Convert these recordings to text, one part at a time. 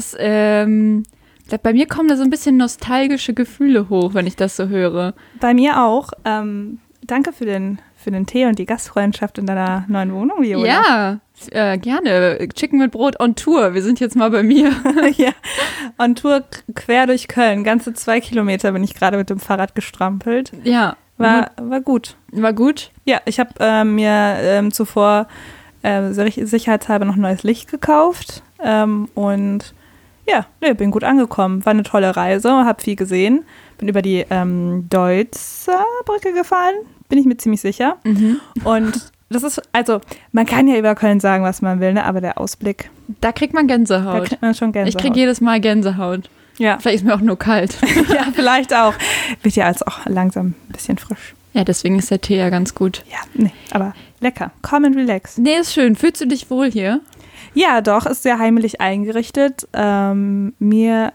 Das, ähm, bei mir kommen da so ein bisschen nostalgische Gefühle hoch, wenn ich das so höre. Bei mir auch. Ähm, danke für den, für den Tee und die Gastfreundschaft in deiner neuen Wohnung, Viola. Ja, äh, gerne. Chicken mit Brot on Tour. Wir sind jetzt mal bei mir. ja, on Tour quer durch Köln. Ganze zwei Kilometer bin ich gerade mit dem Fahrrad gestrampelt. Ja. War, war gut. War gut? Ja, ich habe äh, mir ähm, zuvor äh, sicherheitshalber noch neues Licht gekauft ähm, und ja, nee, bin gut angekommen. War eine tolle Reise, habe viel gesehen. Bin über die ähm, Deutzer Brücke gefahren, bin ich mir ziemlich sicher. Mhm. Und das ist, also, man kann ja über Köln sagen, was man will, ne? aber der Ausblick. Da kriegt man Gänsehaut. Da kriegt man schon Gänsehaut. Ich kriege jedes Mal Gänsehaut. Ja. Vielleicht ist mir auch nur kalt. ja, vielleicht auch. Wird ja also auch langsam ein bisschen frisch. Ja, deswegen ist der Tee ja ganz gut. Ja, nee, aber lecker. Calm and relax. Nee, ist schön. Fühlst du dich wohl hier? Ja, doch, ist sehr heimelig eingerichtet. Ähm, mir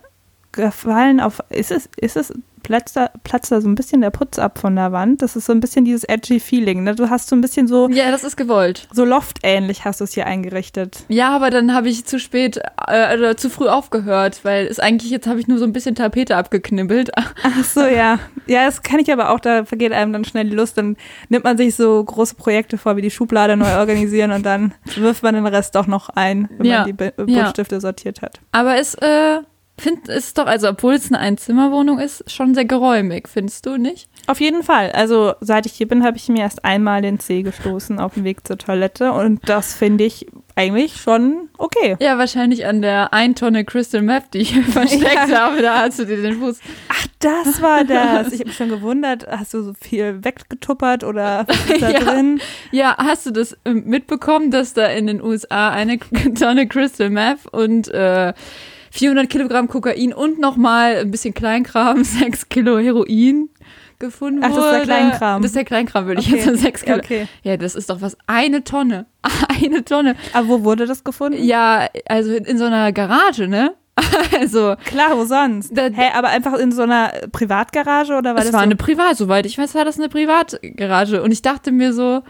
gefallen auf, ist es, ist es, platzt da, platzt da so ein bisschen der Putz ab von der Wand. Das ist so ein bisschen dieses edgy Feeling. Ne? Du hast so ein bisschen so. Ja, das ist gewollt. So loftähnlich hast du es hier eingerichtet. Ja, aber dann habe ich zu spät äh, oder zu früh aufgehört, weil es eigentlich jetzt habe ich nur so ein bisschen Tapete abgeknibbelt. Ach so, ja. Ja, das kann ich aber auch, da vergeht einem dann schnell die Lust. Dann nimmt man sich so große Projekte vor, wie die Schublade neu organisieren und dann wirft man den Rest doch noch ein, wenn Ja. man die Bu- Buntstifte sortiert hat. Aber es äh, find, ist doch, also obwohl es eine Einzimmerwohnung ist, schon sehr geräumig, findest du nicht? Auf jeden Fall. Also seit ich hier bin, habe ich mir erst einmal den Zeh gestoßen auf dem Weg zur Toilette und das finde ich eigentlich schon okay. Ja, wahrscheinlich an der 1 Tonne Crystal Meth, die ich versteckt Ja. habe, da hast du dir den Fuß. Ach, das war das. Ich habe mich schon gewundert, hast du so viel weggetuppert oder was ist da Ja. drin? Ja, hast du das ähm, mitbekommen, dass da in den USA eine Tonne Crystal Meth und äh, 400 Kilogramm Kokain und nochmal ein bisschen Kleinkram, 6 Kilo Heroin gefunden Ach, das ist der Kleinkram. Das ist der Kleinkram, würde ich Okay. jetzt sagen. 6 Kilo. Ja, okay. Ja, das ist doch was. Eine Tonne. Eine Tonne. Aber wo wurde das gefunden? Ja, also in, in so einer Garage, ne? Also, Klar, wo sonst? Da- Hä, aber einfach in so einer Privatgarage oder war es das war so? eine Privat, soweit ich weiß, war das eine Privatgarage. Und ich dachte mir so,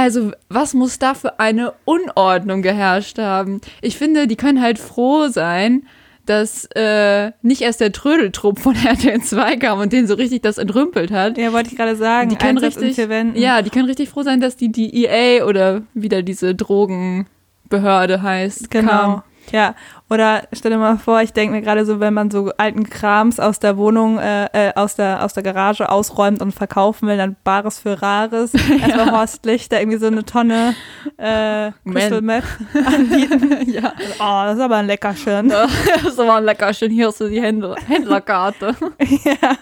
also was muss da für eine Unordnung geherrscht haben? Ich finde, die können halt froh sein, dass äh, nicht erst der Trödeltrupp von RTL 2 kam und den so richtig das entrümpelt hat. ja, wollte ich gerade sagen. die können Einsatz richtig, ja, die können richtig froh sein, dass die die EA oder wieder diese Drogenbehörde heißt. Genau. Kam. Ja, oder stell dir mal vor, ich denke mir gerade so, wenn man so alten Krams aus der Wohnung, äh, äh, aus, der, aus der Garage ausräumt und verkaufen will, dann Bares für Rares. Erstmal Horst Lichter irgendwie so eine Tonne äh, Crystal Meth anbieten. ja. Oh, das ist aber ein Leckerchen. das war ein Leckerchen. Hier hast du die Händler Händlerkarte. ja,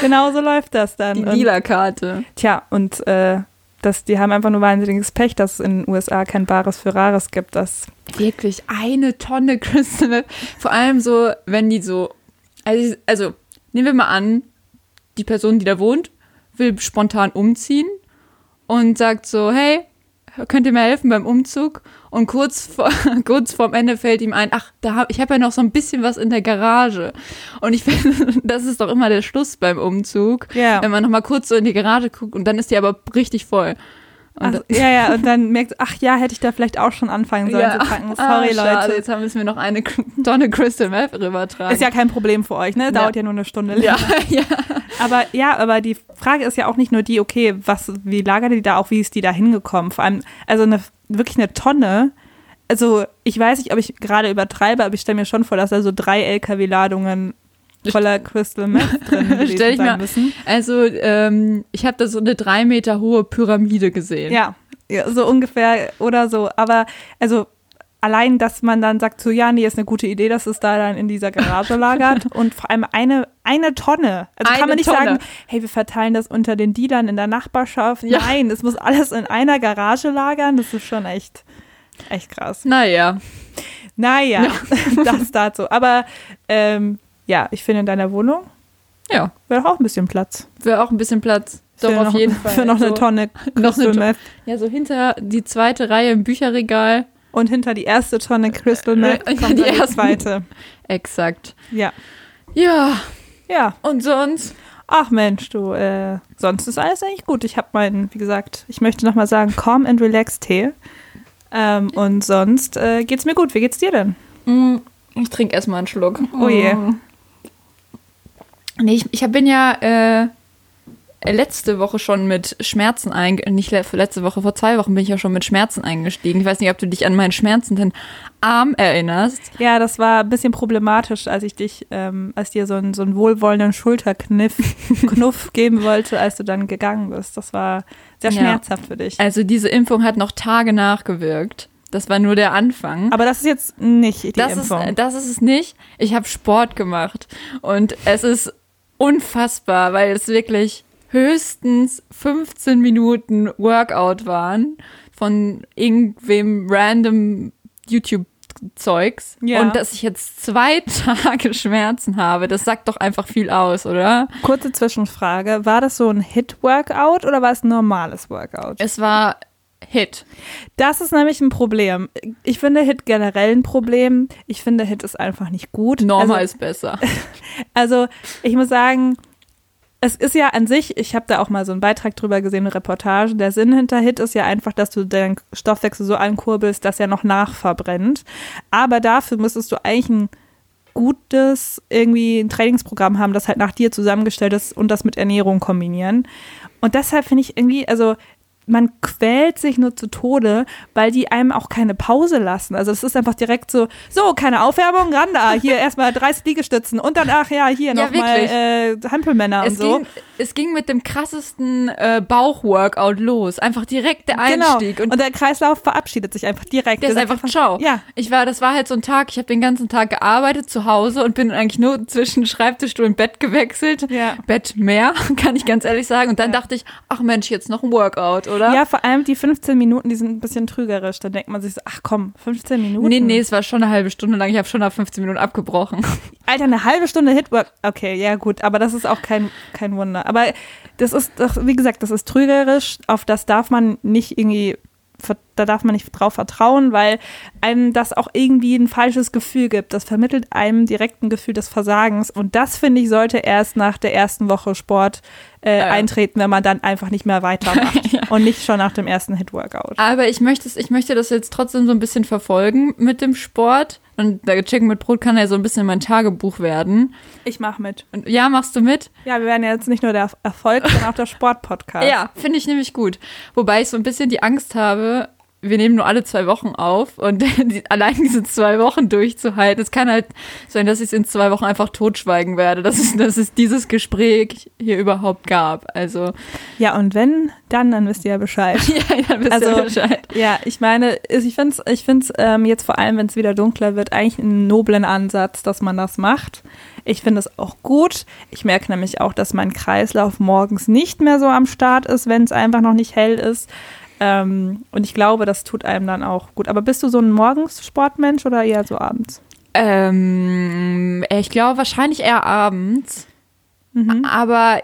genau so läuft das dann. Die Lila-Karte. Tja, und äh, das, die haben einfach nur wahnsinniges Pech, dass es in den USA kein Bares für Rares gibt. Das, Wirklich eine Tonne Crystal Meth. Vor allem so, wenn die so. Also, also, nehmen wir mal an, die Person, die da wohnt, will spontan umziehen und sagt so: Hey, könnt ihr mir helfen beim Umzug? Und kurz, vor, kurz vorm Ende fällt ihm ein: Ach, da hab, ich habe ja noch so ein bisschen was in der Garage. Und ich finde, das ist doch immer der Schluss beim Umzug. Ja. Wenn man noch mal kurz so in die Garage guckt und dann ist die aber richtig voll. Also, ja, ja, und dann merkt, ach ja, hätte ich da vielleicht auch schon anfangen sollen zu packen. Sorry, Ah, schade, Leute. Jetzt haben wir mir noch eine Tonne Crystal Meth rübertragen. Ist ja kein Problem für euch, ne? Dauert Ja. ja, nur eine Stunde. ja, ja. Aber ja, aber die Frage ist ja auch nicht nur die, okay, was, wie lagert die da auch, wie ist die da hingekommen? Vor allem, also eine, wirklich eine Tonne. Also ich weiß nicht, ob ich gerade übertreibe, aber ich stelle mir schon vor, dass da so drei LKW-Ladungen voller Crystal Meth drin Stell ich mir- müssen. Also, ähm, ich habe da so eine drei Meter hohe Pyramide gesehen. Ja, ja, so ungefähr oder so. Aber also allein, dass man dann sagt, so ja, nee, ist eine gute Idee, dass es da dann in dieser Garage lagert und vor allem eine, eine Tonne. Also Eine kann man nicht Tonne. sagen, hey, wir verteilen das unter den Dealern in der Nachbarschaft. Ja. Nein, es muss alles in einer Garage lagern. Das ist schon echt, echt krass. Naja, Naja, das dazu. Aber ähm, ja, ich finde in deiner Wohnung ja, wäre doch auch ein bisschen Platz. wäre auch ein bisschen Platz. Doch, für auf noch, jeden Fall. Für noch so, eine Tonne Noch eine Crystal Tonne. Ja, so hinter die zweite Reihe im Bücherregal. Und hinter die erste Tonne Crystal Meth Äh, kommt die dann die ersten. zweite. Exakt. Ja. Ja, Ja. und sonst? Ach Mensch, du, äh, sonst ist alles eigentlich gut. Ich habe meinen, wie gesagt, ich möchte nochmal sagen, Calm and Relax Tee. Ähm, und sonst äh, geht's mir gut. Wie geht's dir denn? Mm, Ich trinke erstmal einen Schluck. Oh je. Nee, ich, ich bin ja äh, letzte Woche schon mit Schmerzen eingestiegen. Nicht le letzte Woche, vor zwei Wochen bin ich ja schon mit Schmerzen eingestiegen. Ich weiß nicht, ob du dich an meinen schmerzenden Arm erinnerst. Ja, das war ein bisschen problematisch, als ich dich, ähm, als dir so einen, so einen wohlwollenden Schulterkniff Knuff geben wollte, als du dann gegangen bist. Das war sehr Ja. schmerzhaft für dich. Also diese Impfung hat noch Tage nachgewirkt. Das war nur der Anfang. Aber das ist jetzt nicht die das ist, Impfung. das ist es nicht. Ich habe Sport gemacht und es ist unfassbar, weil es wirklich höchstens 15 Minuten Workout waren von irgendwem random YouTube-Zeugs. Ja. Und dass ich jetzt zwei Tage Schmerzen habe, das sagt doch einfach viel aus, oder? Kurze Zwischenfrage. War das so ein Hit-Workout oder war es ein normales Workout? Es war Hit. Das ist nämlich ein Problem. Ich finde Hit generell ein Problem. Ich finde Hit ist einfach nicht gut. Normal also, ist besser. Also ich muss sagen, es ist ja an sich, ich habe da auch mal so einen Beitrag drüber gesehen, eine Reportage. Der Sinn hinter Hit ist ja einfach, dass du deinen Stoffwechsel so ankurbelst, dass er noch nachverbrennt. Aber dafür müsstest du eigentlich ein gutes irgendwie ein Trainingsprogramm haben, das halt nach dir zusammengestellt ist und das mit Ernährung kombinieren. Und deshalb finde ich irgendwie, also man quält sich nur zu Tode, weil die einem auch keine Pause lassen. Also es ist einfach direkt so, so, keine Aufwärmung, ran da, hier erstmal 30 Liegestützen und dann, ach ja, hier Ja, nochmal äh, Hampelmänner und so. ging, es ging mit dem krassesten äh, Bauchworkout los. Einfach direkt der Einstieg. Genau. Und, der Kreislauf verabschiedet sich einfach direkt. Der ist sagt einfach ciao. Ja. Ich war, das war halt so ein Tag, ich habe den ganzen Tag gearbeitet zu Hause und bin eigentlich nur zwischen Schreibtischstuhl und Bett gewechselt. Ja. Bett mehr, kann ich ganz ehrlich sagen. Und dann dachte ich, ach Mensch, jetzt noch ein Workout, oder? Ja, vor allem die 15 Minuten, die sind ein bisschen trügerisch. Da denkt man sich so, ach komm, 15 Minuten. Nee, nee, es war schon eine halbe Stunde lang. Ich habe schon nach 15 Minuten abgebrochen. Alter, eine halbe Stunde Hitwork. Okay, ja gut, aber das ist auch kein, kein Wunder. Aber das ist, das, wie gesagt, das ist trügerisch. Auf das darf man nicht irgendwie, da darf man nicht drauf vertrauen, weil einem das auch irgendwie ein falsches Gefühl gibt. Das vermittelt einem direkt ein Gefühl des Versagens. Und das, finde ich, sollte erst nach der ersten Woche Sport äh, Ja. eintreten, wenn man dann einfach nicht mehr weitermacht. Und nicht schon nach dem ersten Hit-Workout. Aber ich möchte, ich möchte das jetzt trotzdem so ein bisschen verfolgen mit dem Sport. Und der Chicken mit Brot kann ja so ein bisschen mein Tagebuch werden. Ich mache mit. Und ja, machst du mit? Ja, wir werden ja jetzt nicht nur der Erfolg, sondern auch der Sport-Podcast. Ja, finde ich nämlich gut. Wobei ich so ein bisschen die Angst habe, wir nehmen nur alle zwei Wochen auf und die, allein diese zwei Wochen durchzuhalten, es kann halt sein, dass ich es in zwei Wochen einfach totschweigen werde, dass es, dass es dieses Gespräch hier überhaupt gab. Also, Ja, und wenn, dann, dann wisst ihr ja Bescheid. ja, dann wisst ihr Also, Bescheid. Ja, ich meine, ich finde es ich find's, ähm, jetzt vor allem, wenn es wieder dunkler wird, eigentlich einen noblen Ansatz, dass man das macht. Ich finde es auch gut. Ich merke nämlich auch, dass mein Kreislauf morgens nicht mehr so am Start ist, wenn es einfach noch nicht hell ist. Ähm, und ich glaube, das tut einem dann auch gut. Aber bist du so ein Morgenssportmensch oder eher so abends? Ähm, ich glaube wahrscheinlich eher abends. Mhm. Aber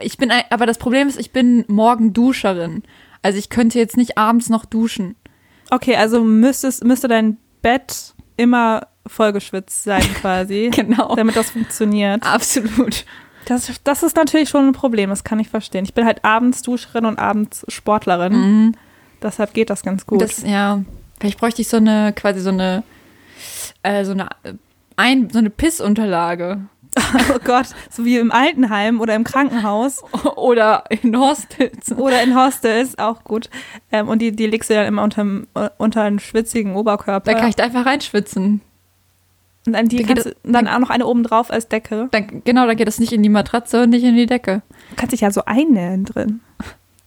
ich bin, aber das Problem ist, ich bin Morgenduscherin. Also ich könnte jetzt nicht abends noch duschen. Okay, also müsstest, müsste dein Bett immer vollgeschwitzt sein quasi, Genau. damit das funktioniert. Absolut. Das, das ist natürlich schon ein Problem, das kann ich verstehen. Ich bin halt abends Duscherin und abends Sportlerin. Mhm. Deshalb geht das ganz gut. Das, ja, vielleicht bräuchte ich so eine, quasi so eine, äh, so eine, ein, so eine Pissunterlage. oh Gott, so wie im Altenheim oder im Krankenhaus Oder in Hostels. oder in Hostels, auch gut. Ähm, und die, die legst du dann immer unterm, äh, unter einen schwitzigen Oberkörper. Da kann ich da einfach reinschwitzen. Und dann, die da geht kannst du, dann auch noch eine oben drauf als Decke. Dann, genau, da geht es nicht in die Matratze und nicht in die Decke. Du kannst dich ja so einnähen drin. Dann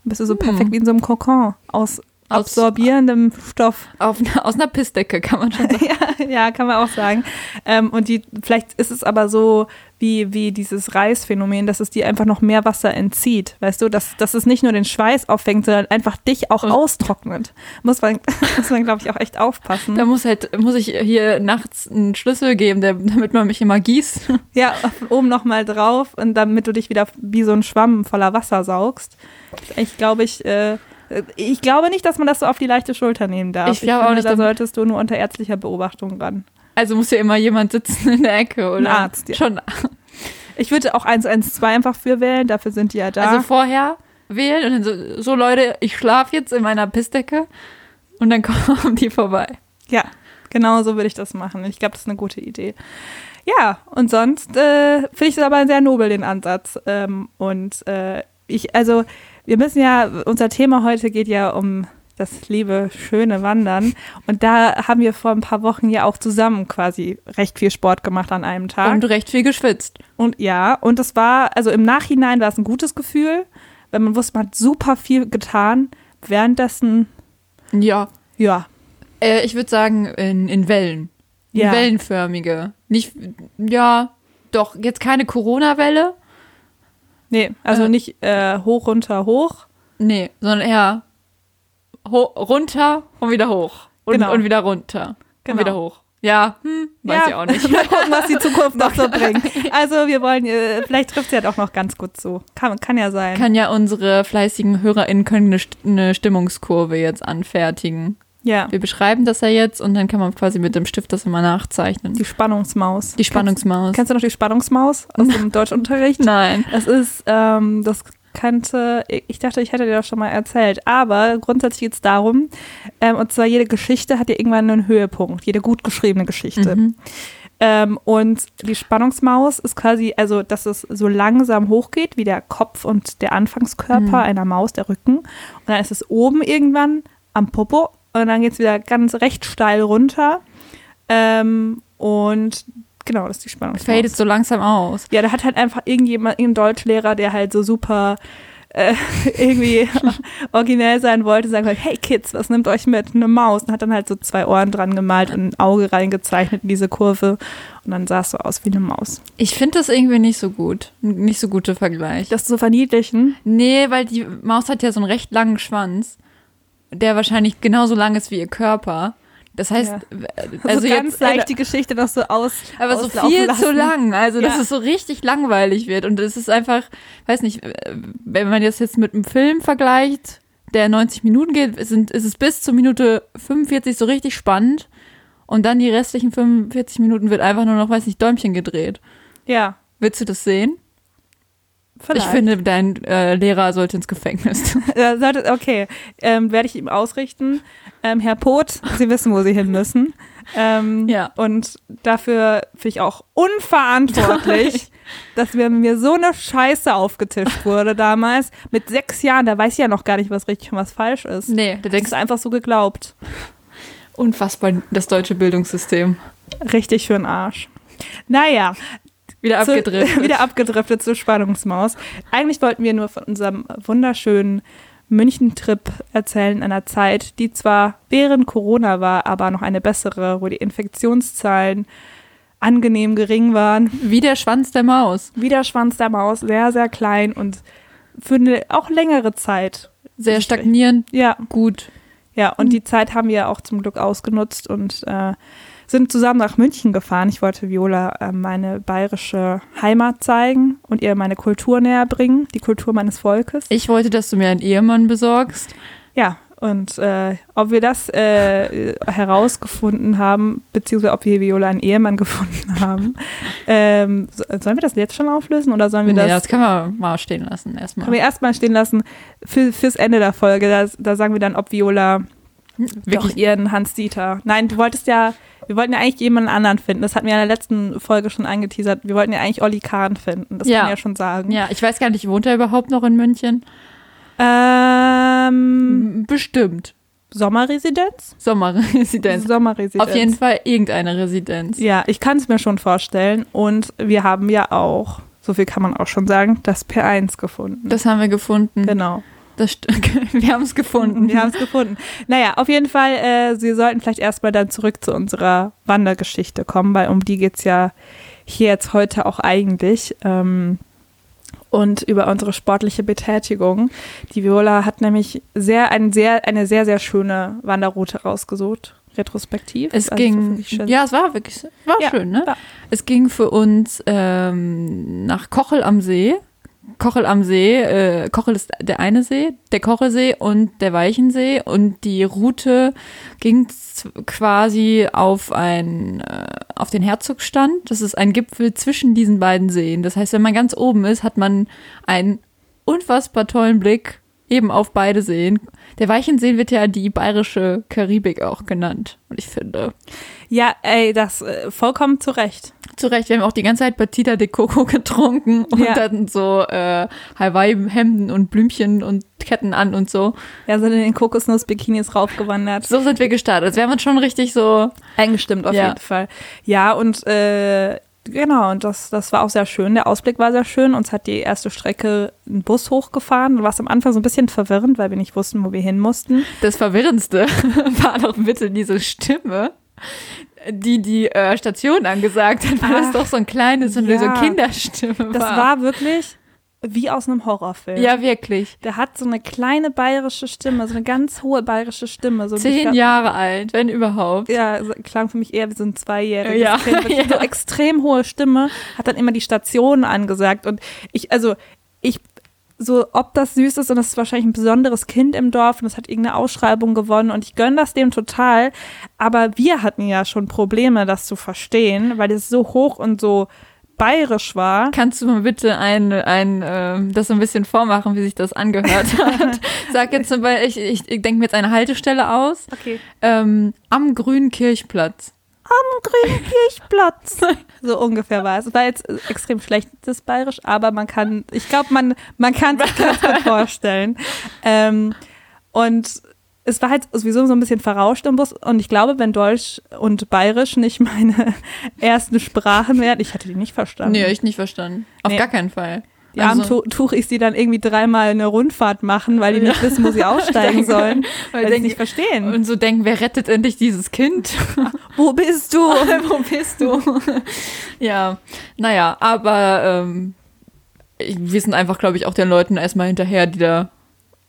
bist du so Hm. perfekt wie in so einem Kokon aus Aus- absorbierendem Stoff. Auf, aus einer Pissdecke kann man schon sagen. ja, ja, kann man auch sagen. Ähm, und die, vielleicht ist es aber so wie, wie dieses Reisphänomen, dass es dir einfach noch mehr Wasser entzieht. Weißt du, dass, dass es nicht nur den Schweiß auffängt, sondern einfach dich auch austrocknet. Muss man, muss man glaube ich, auch echt aufpassen. Da muss halt, muss ich hier nachts einen Schlüssel geben, der, damit man mich immer gießt. Ja, oben nochmal drauf und damit du dich wieder wie so ein Schwamm voller Wasser saugst. Ich glaube, ich, äh, ich glaube nicht, dass man das so auf die leichte Schulter nehmen darf. Ich glaube auch nicht, Da solltest du nur unter ärztlicher Beobachtung ran. Also muss ja immer jemand sitzen in der Ecke, oder? Ein Arzt, ja. Schon. Ich würde auch 112 einfach für wählen, dafür sind die ja da. Also vorher wählen und dann so, so Leute, ich schlafe jetzt in meiner Pissdecke und dann kommen die vorbei. Ja, Genau so würde ich das machen. Ich glaube, das ist eine gute Idee. Ja, und sonst äh, finde ich es aber sehr nobel, den Ansatz. Ähm, und äh, ich, also, wir müssen ja, unser Thema heute geht ja um das liebe, schöne Wandern. Und da haben wir vor ein paar Wochen ja auch zusammen quasi recht viel Sport gemacht an einem Tag. Und recht viel geschwitzt. Und ja, und das war, also im Nachhinein war es ein gutes Gefühl, wenn man wusste, man hat super viel getan. Währenddessen, Ja. ja, Äh, ich würde sagen, in, in Wellen. In Ja. Wellenförmige. Nicht, ja, doch, jetzt keine Corona-Welle. nee, also Äh. nicht äh, hoch, runter, hoch. Nee, sondern eher runter und wieder hoch. Und, Genau. und wieder runter. Genau. Und wieder hoch. Ja, hm, weiß ja, ich auch nicht. Mal gucken, was die Zukunft noch so bringt. Also wir wollen, äh, vielleicht trifft sie ja doch noch ganz gut zu. Kann, kann ja sein. Kann ja unsere fleißigen HörerInnen können eine, St- eine Stimmungskurve jetzt anfertigen. ja, Wir beschreiben das ja jetzt und dann kann man quasi mit dem Stift das immer nachzeichnen. die Spannungsmaus. Die Spannungsmaus. Kennst, kennst du noch die Spannungsmaus aus dem Deutschunterricht? Nein. Es ist, ähm, das kannte, ich dachte, ich hätte dir das schon mal erzählt, aber grundsätzlich geht es darum, ähm, und zwar jede Geschichte hat ja irgendwann einen Höhepunkt, jede gut geschriebene Geschichte. Mhm. Ähm, und die Spannungsmaus ist quasi, also dass es so langsam hochgeht, wie der Kopf und der Anfangskörper Mhm. einer Maus, der Rücken. Und dann ist es oben irgendwann am Popo und dann geht es wieder ganz recht steil runter. Ähm, und genau, das ist die Spannungsmaus. Fadet so langsam aus. Ja, da hat halt einfach irgendjemand, irgendein Deutschlehrer, der halt so super äh, irgendwie originell sein wollte, sagen halt, hey Kids, was nimmt euch mit? Eine Maus. Und hat dann halt so zwei Ohren dran gemalt und ein Auge reingezeichnet in diese Kurve. Und dann sah es so aus wie eine Maus. Ich finde das irgendwie nicht so gut. Nicht so guter Vergleich. Das zu verniedlichen. Nee, weil die Maus hat ja so einen recht langen Schwanz, der wahrscheinlich genauso lang ist wie ihr Körper. Das heißt, Ja. also Also ganz jetzt, leicht die Geschichte noch so aus. aber so viel lassen. zu lang, also dass Ja. es so richtig langweilig wird und es ist einfach, weiß nicht, wenn man das jetzt mit einem Film vergleicht, der 90 Minuten geht, sind, ist es bis zur Minute 45 so richtig spannend und dann die restlichen 45 Minuten wird einfach nur noch, weiß nicht, Däumchen gedreht. Ja, Willst du das sehen? Vielleicht. Ich finde, dein äh, Lehrer sollte ins Gefängnis. Okay, ähm, werde ich ihm ausrichten. Ähm, Herr Poth, Sie wissen, wo Sie hin müssen. Ähm, Ja. Und dafür finde ich auch unverantwortlich, dass mir, mir so eine Scheiße aufgetischt wurde damals. Mit sechs Jahren, da weiß ich ja noch gar nicht, was richtig und was falsch ist. nee, da Das denkst ist einfach so geglaubt. Unfassbar, das deutsche Bildungssystem. Richtig für den Arsch. Naja, Wieder zu, abgedriftet. wieder abgedriftet zur Spannungsmaus. Eigentlich wollten wir nur von unserem wunderschönen München-Trip erzählen, in einer Zeit, die zwar während Corona war, aber noch eine bessere, wo die Infektionszahlen angenehm gering waren. Wie der Schwanz der Maus. Wie der Schwanz der Maus, sehr, sehr klein und für eine auch längere Zeit. Sehr stagnierend, Ja, gut. ja, und die Zeit haben wir auch zum Glück ausgenutzt und äh, sind zusammen nach München gefahren. Ich wollte Viola äh, meine bayerische Heimat zeigen und ihr meine Kultur näher bringen, die Kultur meines Volkes. Ich wollte, dass du mir einen Ehemann besorgst. Ja, und äh, ob wir das äh, herausgefunden haben, beziehungsweise ob wir Viola einen Ehemann gefunden haben, ähm, so- sollen wir das jetzt schon auflösen oder sollen wir Nee, das, das können wir mal stehen lassen erstmal. können wir erstmal stehen lassen für, fürs Ende der Folge? Da, da sagen wir dann, ob Viola Wirklich ihren Hans-Dieter. Nein, du wolltest ja, wir wollten ja eigentlich jemanden anderen finden. Das hatten wir in der letzten Folge schon angeteasert. Wir wollten ja eigentlich Olli Kahn finden. Das Ja. kann man ja schon sagen. Ja, ich weiß gar nicht, wohnt er überhaupt noch in München? Ähm, Bestimmt. Sommerresidenz? Sommerresidenz. Sommerresidenz. Auf jeden Fall irgendeine Residenz. Ja, ich kann es mir schon vorstellen. Und wir haben ja auch, so viel kann man auch schon sagen, das P1 gefunden. Das haben wir gefunden. genau. Das wir haben es gefunden. Wir haben es gefunden. Naja, auf jeden Fall, äh, Sie sollten vielleicht erstmal dann zurück zu unserer Wandergeschichte kommen, weil um die geht es ja hier jetzt heute auch eigentlich. Ähm, und über unsere sportliche Betätigung. Die Viola hat nämlich sehr, ein sehr, eine sehr, sehr schöne Wanderroute rausgesucht, retrospektiv. Es Also ging, ja, es war wirklich, war Ja, schön, ne? war. Es ging für uns ähm, nach Kochel am See. Kochel am See, äh, Kochel ist der eine See, der Kochelsee und der Weichensee und die Route ging quasi auf ein, äh, auf den Herzogstand. Das ist ein Gipfel zwischen diesen beiden Seen. Das heißt, wenn man ganz oben ist, hat man einen unfassbar tollen Blick eben auf beide Seen. Der Weichensee wird ja die bayerische Karibik auch genannt. Und ich finde. Ja, ey, das äh, vollkommen zu Recht. Zu Recht, wir haben auch die ganze Zeit Batida de Coco getrunken und Ja. dann so äh, Hawaii-Hemden und Blümchen und Ketten an und so. Ja, sind in den Kokosnuss-Bikinis raufgewandert. So sind wir gestartet. Also wir haben uns schon richtig so. Eingestimmt auf Ja. jeden Fall. Ja, und äh, genau, und das, das war auch sehr schön. Der Ausblick war sehr schön. Uns hat die erste Strecke ein Bus hochgefahren. Du warst am Anfang so ein bisschen verwirrend, weil wir nicht wussten, wo wir hin mussten. Das Verwirrendste war doch bitte diese Stimme, die die äh, Station angesagt hat, weil das Ach, doch so ein kleines, so eine so ja. Kinderstimme Das war. war wirklich wie aus einem Horrorfilm. Ja, wirklich. Der hat so eine kleine bayerische Stimme, so eine ganz hohe bayerische Stimme. So Zehn ich- Jahre alt, wenn überhaupt. Ja, klang für mich eher wie so ein Zweijähriges Ja, Kind. Ja. So extrem hohe Stimme, hat dann immer die Stationen angesagt. Und ich, also, ich, so, ob das süß ist und das ist wahrscheinlich ein besonderes Kind im Dorf und das hat irgendeine Ausschreibung gewonnen und ich gönne das dem total. Aber wir hatten ja schon Probleme, das zu verstehen, weil es so hoch und so bayerisch war. Kannst du mal bitte ein, ein ähm, das so ein bisschen vormachen, wie sich das angehört hat? Sag jetzt zum Beispiel, ich, ich, ich denke mir jetzt eine Haltestelle aus. Okay. Ähm, am Grünen Kirchplatz. Am grünen Kirchplatz. So ungefähr war es. Es war jetzt äh, extrem schlechtes Bayerisch, aber man kann, ich glaube, man, man kann sich das gut vorstellen. Ähm, und es war halt sowieso so ein bisschen verrauscht im Bus. Und ich glaube, wenn Deutsch und Bayerisch nicht meine ersten Sprachen wären, ich hätte die nicht verstanden. Nee, ich nicht verstanden. Auf Nee. gar keinen Fall. Die armen Also- Tu- Tuchis, die dann irgendwie dreimal eine Rundfahrt machen, weil die nicht wissen, wo sie aussteigen sollen, Weil weil sie es nicht verstehen. Und so denken, wer rettet endlich dieses Kind? wo bist du? Wo bist du? ja, naja, aber ähm, ich- wir sind einfach, glaube ich, auch den Leuten erstmal hinterher, die da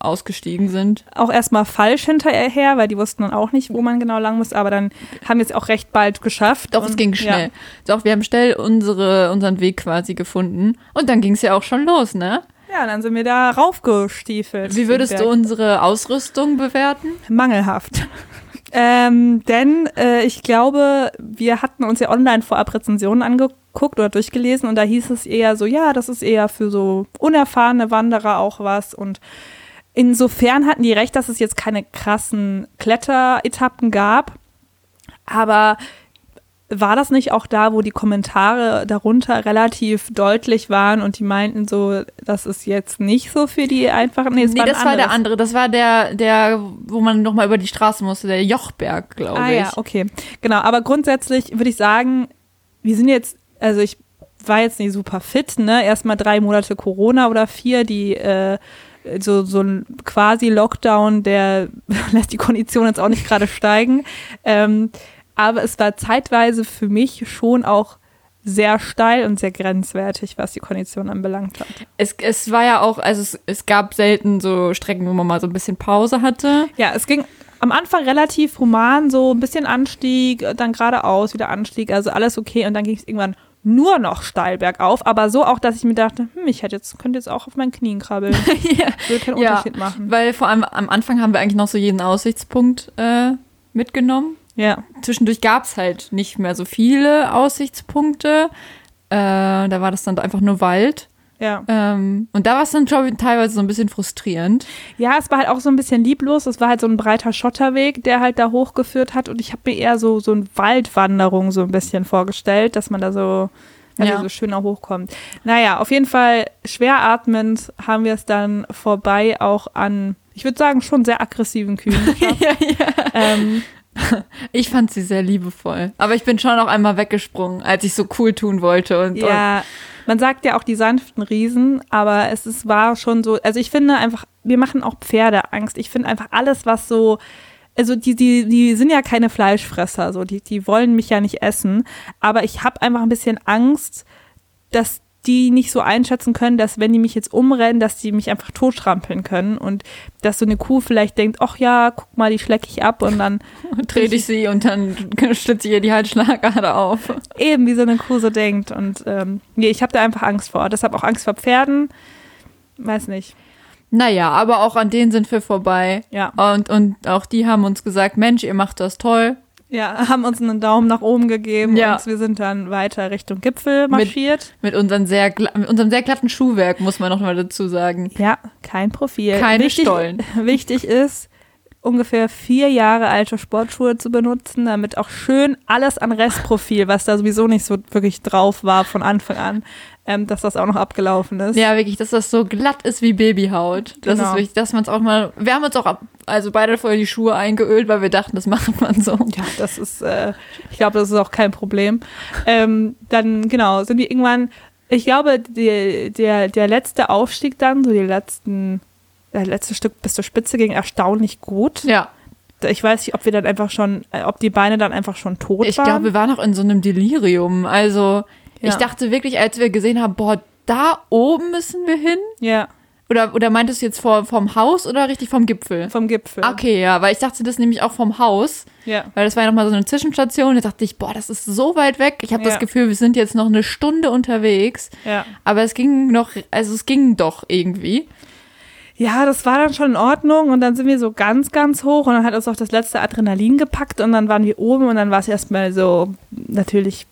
ausgestiegen sind. auch erstmal falsch hinterher, weil die wussten dann auch nicht, wo man genau lang muss, aber dann haben wir es auch recht bald geschafft. Doch, es Und- ging schnell. Doch, wir haben schnell unsere, unseren Weg quasi gefunden. Und dann ging es ja auch schon los, ne? Ja. ja, dann sind wir da raufgestiefelt. Wie würdest du unsere Ausrüstung bewerten? Mangelhaft. ähm, denn äh, ich glaube, wir hatten uns ja online vorab Rezensionen angeguckt oder durchgelesen und da hieß es eher so, ja, das ist eher für so unerfahrene Wanderer auch was und insofern hatten die recht, dass es jetzt keine krassen Kletteretappen gab, aber war das nicht auch da, wo die Kommentare darunter relativ deutlich waren und die meinten so, das ist jetzt nicht so für die einfachen? es Nee, ein das war der andere. Das war der, der, wo man nochmal über die Straße musste, der Jochberg, glaube Ah ich. ja, okay. Genau, aber grundsätzlich würde ich sagen, wir sind jetzt, also ich war jetzt nicht super fit, ne? Erstmal drei Monate Corona oder vier, die äh, so, so ein quasi Lockdown, der lässt die Kondition jetzt auch nicht gerade steigen. Ähm, aber es war zeitweise für mich schon auch sehr steil und sehr grenzwertig, was die Kondition anbelangt hat. Es, es war ja auch, also es, es gab selten so Strecken, wo man mal so ein bisschen Pause hatte. Ja, es ging am Anfang relativ human, so ein bisschen Anstieg, dann geradeaus, wieder Anstieg, also alles okay. Und dann ging es irgendwann nur noch steil bergauf, aber so auch, dass ich mir dachte, hm, ich hätte jetzt, könnte jetzt auch auf meinen Knien krabbeln. ja. Würde keinen Ja. Unterschied machen. Weil vor allem am Anfang haben wir eigentlich noch so jeden Aussichtspunkt äh, mitgenommen. Ja. Zwischendurch gab es halt nicht mehr so viele Aussichtspunkte. Äh, da war das dann einfach nur Wald. Ja. Ähm, und da war es dann, glaube ich, teilweise so ein bisschen frustrierend. ja, es war halt auch so ein bisschen lieblos. Es war halt so ein breiter Schotterweg, der halt da hochgeführt hat. Und ich habe mir eher so, so eine Waldwanderung so ein bisschen vorgestellt, dass man da so, also Ja. so schöner hochkommt. Naja, auf jeden Fall schwer atmend haben wir es dann vorbei auch an, ich würde sagen, schon sehr aggressiven Kühen ja, ja. ähm, Ich fand sie sehr liebevoll. Aber ich bin schon auch einmal weggesprungen, als ich so cool tun wollte. Und, ja, man sagt ja auch die sanften Riesen, aber es ist, war schon so, also ich finde einfach, wir machen auch Pferde Angst. Ich finde einfach alles, was so, also die, die, die sind ja keine Fleischfresser, so, die, die wollen mich ja nicht essen, aber ich habe einfach ein bisschen Angst, dass die nicht so einschätzen können, dass wenn die mich jetzt umrennen, dass die mich einfach totstrampeln können und dass so eine Kuh vielleicht denkt, ach ja, guck mal, die schlecke ich ab und dann trete ich sie und dann stütze ich ihr die Halsschlagader auf. eben wie so eine Kuh so denkt. Und ähm, nee, ich habe da einfach Angst vor. Deshalb auch Angst vor Pferden. Weiß nicht. Naja, aber auch an denen sind wir vorbei. Ja. Und, und auch die haben uns gesagt, Mensch, ihr macht das toll. Ja, haben uns einen Daumen nach oben gegeben Ja. und wir sind dann weiter Richtung Gipfel marschiert. Mit, unseren sehr, mit unserem sehr glatten Schuhwerk, muss man noch mal dazu sagen. Ja, kein Profil. Keine wichtig, Stollen. Wichtig ist, ungefähr vier Jahre alte Sportschuhe zu benutzen, damit auch schön alles an Restprofil, was da sowieso nicht so wirklich drauf war von Anfang an, ähm, dass das auch noch abgelaufen ist. Ja, wirklich, dass das so glatt ist wie Babyhaut. Das Genau. ist wichtig, dass man es auch mal. Wir haben uns auch ab, also beide vorher die Schuhe eingeölt, weil wir dachten, das macht man so. Ja, das ist, äh, ich glaube, das ist auch kein Problem. Ähm, dann, genau, sind wir irgendwann, ich glaube, die, der, der letzte Aufstieg dann, so die letzten, das letzte Stück bis zur Spitze ging erstaunlich gut. Ja, Ich weiß nicht, ob wir dann einfach schon, äh, ob die Beine dann einfach schon tot ich waren. glaube, wir waren noch in so einem Delirium. Also, ich Ja. dachte wirklich, als wir gesehen haben, boah, da oben müssen wir hin. ja, Oder, oder meintest du jetzt vor, vom Haus oder richtig vom Gipfel? vom Gipfel. Okay, ja, weil ich dachte das nämlich auch vom Haus, Ja. weil das war ja nochmal so eine Zwischenstation. Da dachte ich, boah, das ist so weit weg. Ich habe Ja. das Gefühl, wir sind jetzt noch eine Stunde unterwegs. Ja. Aber es ging noch, also es ging doch irgendwie. Ja, das war dann schon in Ordnung und dann sind wir so ganz, ganz hoch und dann hat uns auch das letzte Adrenalin gepackt und dann waren wir oben und dann war es erstmal so natürlich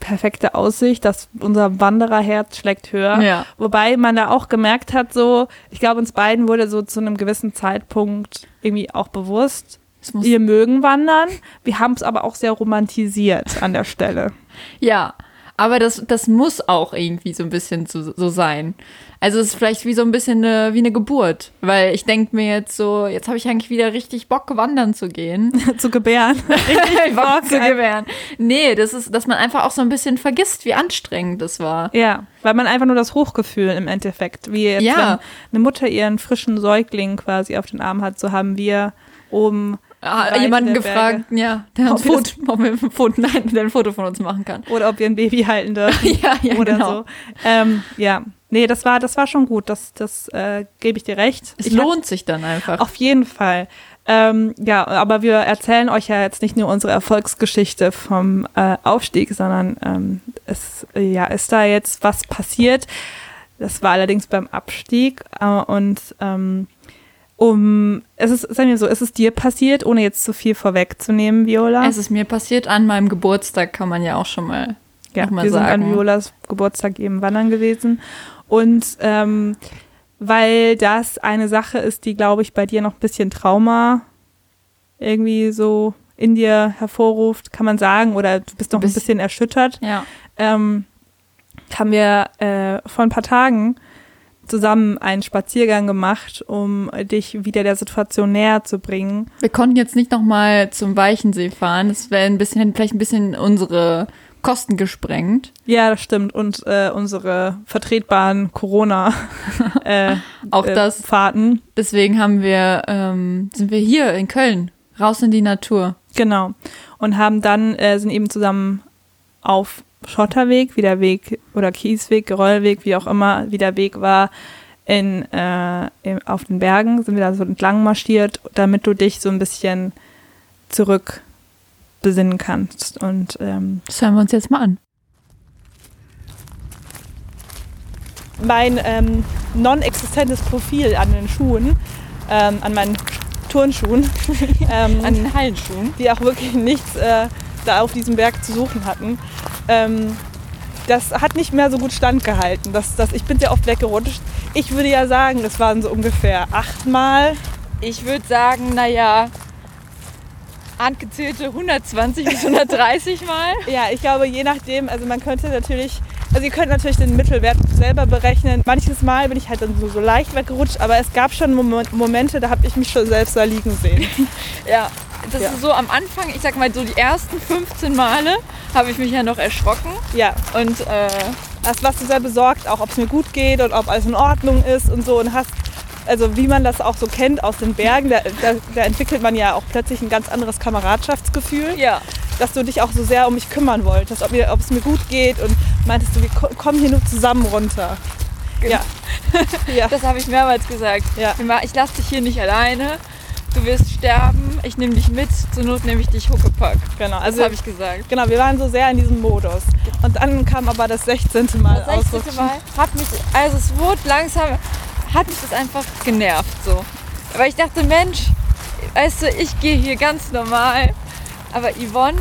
perfekte Aussicht, dass unser Wandererherz schlägt höher. Ja. Wobei man da auch gemerkt hat, so, ich glaube, uns beiden wurde so zu einem gewissen Zeitpunkt irgendwie auch bewusst, wir mögen wandern. Wir haben es aber auch sehr romantisiert an der Stelle. ja, aber das, das muss auch irgendwie so ein bisschen so, so sein. Also es ist vielleicht wie so ein bisschen eine, wie eine Geburt. Weil ich denke mir jetzt so, jetzt habe ich eigentlich wieder richtig Bock, wandern zu gehen. zu gebären. Richtig Bock zu Bock. gewähren. Nee, das ist, dass man einfach auch so ein bisschen vergisst, wie anstrengend das war. Ja, weil man einfach nur das Hochgefühl im Endeffekt, wie jetzt, Ja. wenn eine Mutter ihren frischen Säugling quasi auf den Arm hat, so haben wir oben Ah, jemanden gefragt, ja, der Ob Foto, ob wir ein Foto, nein, der ein Foto von uns machen kann. oder ob wir ein Baby halten dürfen ja, ja, oder genau. so. Ähm, ja, nee, das war, das war schon gut, das, das äh, gebe ich dir recht. Es Ich lohnt sich dann einfach. Auf jeden Fall. Ähm, ja, aber wir erzählen euch ja jetzt nicht nur unsere Erfolgsgeschichte vom äh, Aufstieg, sondern ähm, es ja, ist da jetzt was passiert. Das war allerdings beim Abstieg äh, und ähm, um es ist, sagen wir so, es ist dir passiert, ohne jetzt zu viel vorwegzunehmen, Viola. Es ist mir passiert an meinem Geburtstag, kann man ja auch schon mal ja, mal wir sind an sagen. Violas Geburtstag eben wandern gewesen. Und ähm, weil das eine Sache ist, die, glaube ich, bei dir noch ein bisschen Trauma irgendwie so in dir hervorruft, kann man sagen, oder du bist noch ein Biss- bisschen erschüttert, Ja. ähm, haben wir äh, vor ein paar Tagen zusammen einen Spaziergang gemacht, um dich wieder der Situation näher zu bringen. Wir konnten jetzt nicht noch mal zum Weichensee fahren. Das wäre ein bisschen, vielleicht ein bisschen unsere Kosten gesprengt. Ja, das stimmt. Und äh, unsere vertretbaren Corona äh, Auch äh, das. Fahrten. Deswegen haben wir, ähm, sind wir hier in Köln, raus in die Natur. Genau. Und haben dann, äh, sind eben zusammen auf Schotterweg, wie der Weg, oder Kiesweg, Geröllweg, wie auch immer, wie der Weg war, in, äh, in, auf den Bergen, sind wir da so entlang marschiert, damit du dich so ein bisschen zurück besinnen kannst. Und ähm, Das hören wir uns jetzt mal an. mein ähm, non-existentes Profil an den Schuhen, ähm, an meinen Turnschuhen, ähm, An den Hallenschuhen. die auch wirklich nichts äh, da auf diesem Berg zu suchen hatten. Ähm, das hat nicht mehr so gut standgehalten. Das, das, ich bin sehr oft weggerutscht. Ich würde ja sagen, das waren so ungefähr achtmal. Ich würde sagen, naja, angezählte 120 bis 130 Mal. Ja, ich glaube, je nachdem, also man könnte natürlich, also ihr könnt natürlich den Mittelwert selber berechnen. Manches Mal bin ich halt dann so, so leicht weggerutscht, aber es gab schon Mom- Momente, da habe ich mich schon selbst da liegen sehen. Ja, das Ja. ist so am Anfang, ich sag mal so die ersten 15 Male habe ich mich ja noch erschrocken Ja, und äh, hast warst du sehr besorgt, auch ob es mir gut geht und ob alles in Ordnung ist und so und hast, also wie man das auch so kennt aus den Bergen, da, da, da entwickelt man ja auch plötzlich ein ganz anderes Kameradschaftsgefühl, ja, dass du dich auch so sehr um mich kümmern wolltest, ob, mir, ob es mir gut geht und meintest du, wir ko- kommen hier nur zusammen runter. Ja. ja. das habe ich mehrmals gesagt. Ja. Ich lasse dich hier nicht alleine. Du wirst sterben, ich nehme dich mit, zur Not nehme ich dich Huckepack. Genau, also habe ich gesagt. genau, wir waren so sehr in diesem Modus. Und dann kam aber das 16. Mal Das 16. Ausrutschen. Mal hat mich, also es wurde langsam, hat mich das einfach genervt so. Aber ich dachte, Mensch, weißt du, ich gehe hier ganz normal Aber Yvonne,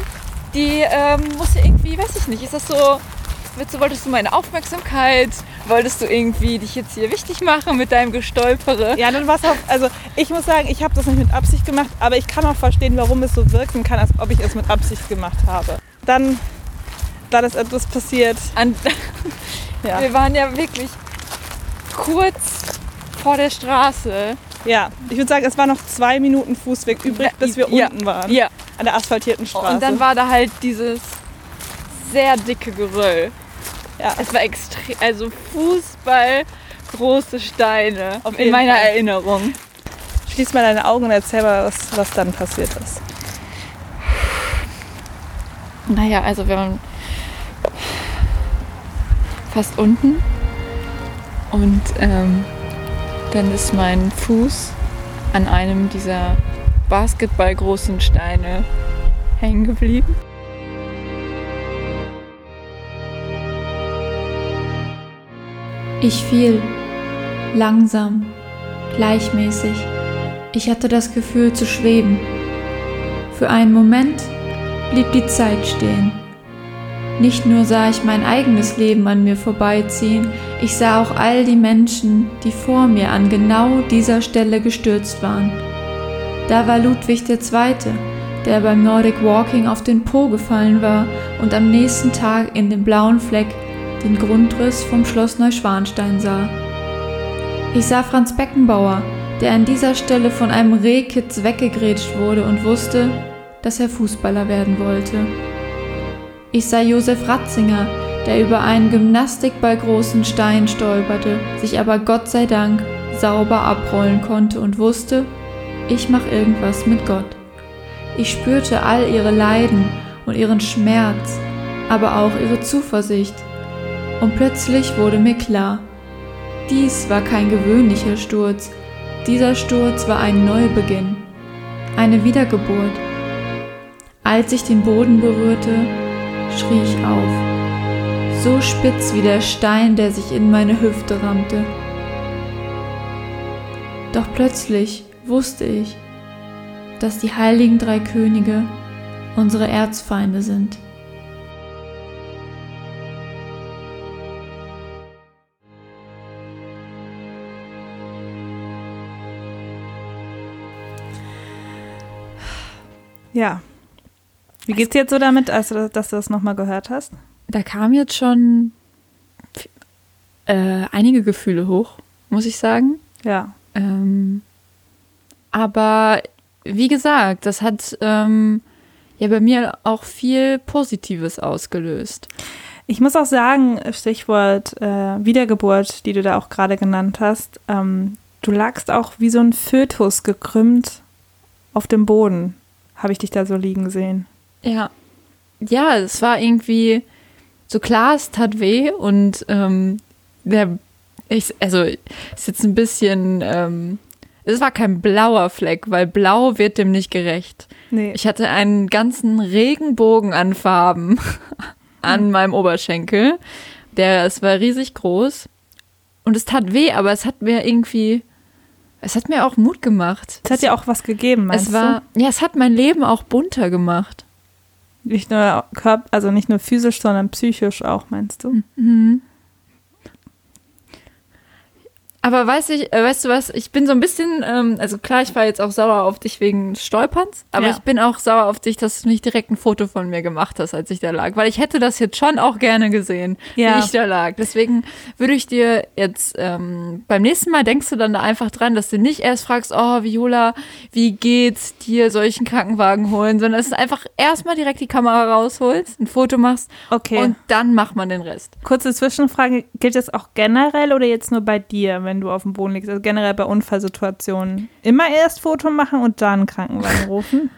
die ähm, muss ja irgendwie, weiß ich nicht, ist das so, willst wolltest du meine Aufmerksamkeit? Wolltest du irgendwie dich jetzt hier wichtig machen mit deinem Gestolpere? Ja, dann war es auch, also ich muss sagen, ich habe das nicht mit Absicht gemacht, aber ich kann auch verstehen, warum es so wirken kann, als ob ich es mit Absicht gemacht habe. Dann, da ist etwas passiert. An, Ja. Wir waren ja wirklich kurz vor der Straße. Ja, ich würde sagen, es war noch zwei Minuten Fußweg übrig, bis wir Ja, unten waren. Ja. An der asphaltierten Straße. Und dann war da halt dieses sehr dicke Geröll. Ja, Es war extrem, also Fußball, große Steine Auf in meiner Fall. Erinnerung. schließ mal deine Augen und erzähl mal, was, was dann passiert ist. Naja, also wir waren fast unten und ähm, dann ist mein Fuß an einem dieser basketballgroßen Steine hängen geblieben. Ich fiel. Langsam. Gleichmäßig. Ich hatte das Gefühl zu schweben. Für einen Moment blieb die Zeit stehen. Nicht nur sah ich mein eigenes Leben an mir vorbeiziehen, ich sah auch all die Menschen, die vor mir an genau dieser Stelle gestürzt waren. Da war Ludwig II., der beim Nordic Walking auf den Po gefallen war und am nächsten Tag in dem blauen Fleck den Grundriss vom Schloss Neuschwanstein sah. Ich sah Franz Beckenbauer, der an dieser Stelle von einem Rehkitz weggegrätscht wurde und wusste, dass er Fußballer werden wollte. Ich sah Josef Ratzinger, der über einen gymnastikballgroßen Stein stolperte, sich aber Gott sei Dank sauber abrollen konnte und wusste, ich mach irgendwas mit Gott. Ich spürte all ihre Leiden und ihren Schmerz, aber auch ihre Zuversicht. Und plötzlich wurde mir klar, dies war kein gewöhnlicher Sturz, dieser Sturz war ein Neubeginn, eine Wiedergeburt. Als ich den Boden berührte, schrie ich auf, so spitz wie der Stein, der sich in meine Hüfte rammte. Doch plötzlich wusste ich, dass die heiligen drei Könige unsere Erzfeinde sind. Ja. Wie geht's dir jetzt so damit, also, dass du das nochmal gehört hast? Da kamen jetzt schon äh, einige Gefühle hoch, muss ich sagen. Ja. Ähm, aber wie gesagt, das hat ähm, ja bei mir auch viel Positives ausgelöst. Ich muss auch sagen, Stichwort äh, Wiedergeburt, die du da auch gerade genannt hast, ähm, du lagst auch wie so ein Fötus gekrümmt auf dem Boden, habe ich dich da so liegen sehen. Ja. Ja, es war irgendwie so klar, es tat weh und ähm, der, ich, also ist jetzt ein bisschen, ähm, es war kein blauer Fleck, weil blau wird dem nicht gerecht. Nee. Ich hatte einen ganzen Regenbogen an Farben an meinem Oberschenkel. Der, es war riesig groß und es tat weh, aber es hat mir irgendwie, es hat mir auch Mut gemacht. es hat dir auch was gegeben, meinst es war, ja, es hat mein Leben auch bunter gemacht. du? Nicht nur Körper, also nicht nur physisch, sondern psychisch auch, meinst du? Aber weiß ich, äh, weißt du was, ich bin so ein bisschen, ähm, also klar, ich war jetzt auch sauer auf dich wegen Stolperns, aber Ja. ich bin auch sauer auf dich, dass du nicht direkt ein Foto von mir gemacht hast, als ich da lag. Weil ich hätte das jetzt schon auch gerne gesehen, Ja. wie ich da lag. Deswegen würde ich dir jetzt ähm, beim nächsten Mal denkst du dann da einfach dran, dass du nicht erst fragst, oh Viola, wie geht's dir, einen Krankenwagen holen, sondern dass du einfach erstmal direkt die Kamera rausholst, ein Foto machst Okay. und dann macht man den Rest. Kurze Zwischenfrage, gilt das auch generell oder jetzt nur bei dir, wenn du auf dem Boden liegst? Also generell bei Unfallsituationen immer erst Foto machen und dann Krankenwagen rufen?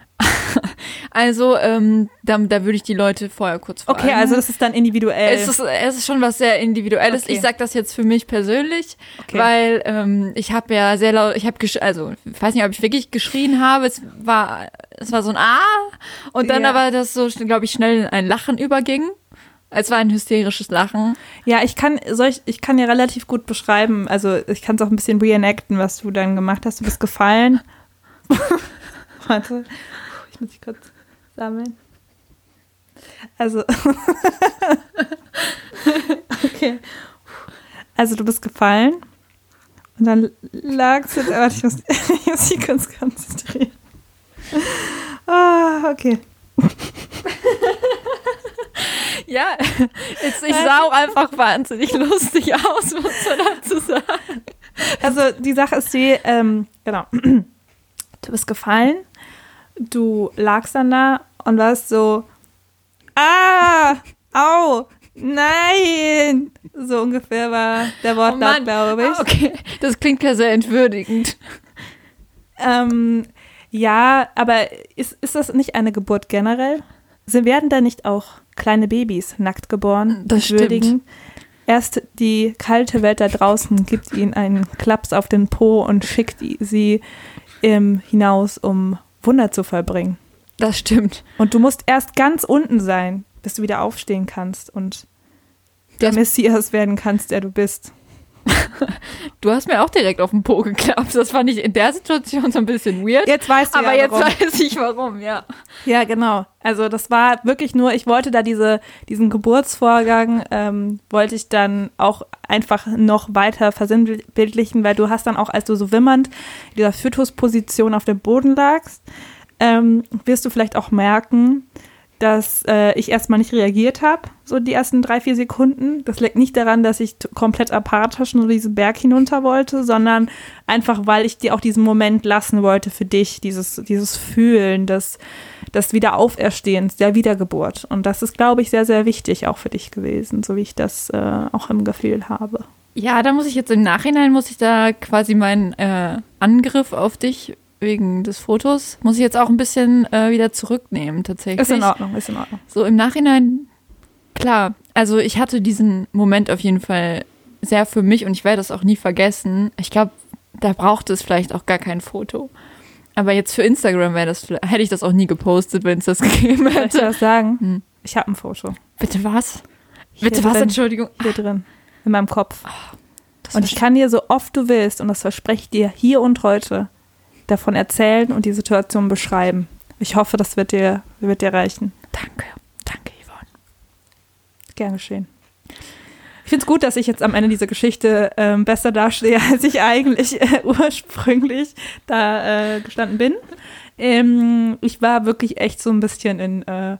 Also, ähm, da, da würde ich die Leute vorher kurz fragen. Okay, also das ist dann individuell. Es ist, es ist schon was sehr Individuelles. Okay. Ich sage das jetzt für mich persönlich, Okay. weil ähm, ich habe ja sehr laut, ich habe, also ich weiß nicht, ob ich wirklich geschrien habe. Es war, es war so ein Ah und dann Ja. aber das so, glaube ich, schnell in ein Lachen überging. Es war ein hysterisches Lachen. Ja, ich kann, ich, ich kann ja relativ gut beschreiben, also ich kann es auch ein bisschen reenacten, was du dann gemacht hast. Du bist gefallen. Warte, ich muss dich kurz sammeln. Also. okay. Also du bist gefallen und dann lagst du. Warte, ich muss, ich muss mich kurz konzentrieren. Ah, okay. Ja, jetzt, ich sah auch einfach wahnsinnig lustig aus, muss man dazu sagen. Also die Sache ist die, ähm, genau. Du bist gefallen, du lagst dann da und warst so, ah, au, nein. So ungefähr war der Oh Wortlaut, Mann. glaube ich. Ah, Okay, das klingt ja sehr entwürdigend. Ähm, ja, aber ist, ist das nicht eine Geburt generell? Sie werden da nicht auch kleine Babys nackt geboren? Das stimmt. würdigen? Erst die kalte Welt da draußen gibt ihnen einen Klaps auf den Po und schickt sie ähm, hinaus, um Wunder zu vollbringen. Das stimmt. Und du musst erst ganz unten sein, bis du wieder aufstehen kannst und der Das- Messias werden kannst, der du bist. Du hast mir auch direkt auf den Po geklappt. Das fand ich in der Situation so ein bisschen weird. Jetzt weißt du aber ja, jetzt warum. weiß ich warum, ja. Ja, genau. Also das war wirklich nur, ich wollte da diese, diesen Geburtsvorgang, ähm, wollte ich dann auch einfach noch weiter versinnbildlichen, weil du hast dann auch, als du so wimmernd in dieser Fötusposition auf dem Boden lagst, ähm, wirst du vielleicht auch merken, dass äh, ich erstmal nicht reagiert habe, so die ersten drei, vier Sekunden. Das liegt nicht daran, dass ich komplett apathisch nur diesen Berg hinunter wollte, sondern einfach, weil ich dir auch diesen Moment lassen wollte für dich, dieses, dieses Fühlen des, des Wiederauferstehens, der Wiedergeburt. Und das ist, glaube ich, sehr, sehr wichtig auch für dich gewesen, so wie ich das äh, auch im Gefühl habe. Ja, da muss ich jetzt im Nachhinein, muss ich da quasi meinen äh, Angriff auf dich wegen des Fotos, muss ich jetzt auch ein bisschen äh, wieder zurücknehmen, tatsächlich. Ist in Ordnung, ist in Ordnung. So im Nachhinein, klar, also ich hatte diesen Moment auf jeden Fall sehr für mich und ich werde das auch nie vergessen. Ich glaube, da braucht es vielleicht auch gar kein Foto. Aber jetzt für Instagram wäre das, hätte ich das auch nie gepostet, wenn es das gegeben Soll ich hätte. das sagen? Hm. Ich habe ein Foto. Bitte was? Hier Bitte was? drin. Entschuldigung. Hier drin. In meinem Kopf. Das Und ich kann dir so oft du willst, und das verspreche ich dir hier und heute, davon erzählen und die Situation beschreiben. Ich hoffe, das wird dir, wird dir reichen. Danke. Danke, Yvonne. Gern geschehen. Ich finde es gut, dass ich jetzt am Ende dieser Geschichte ähm, besser dastehe, als ich eigentlich äh, ursprünglich da äh, gestanden bin. Ähm, ich war wirklich echt so ein bisschen in, äh,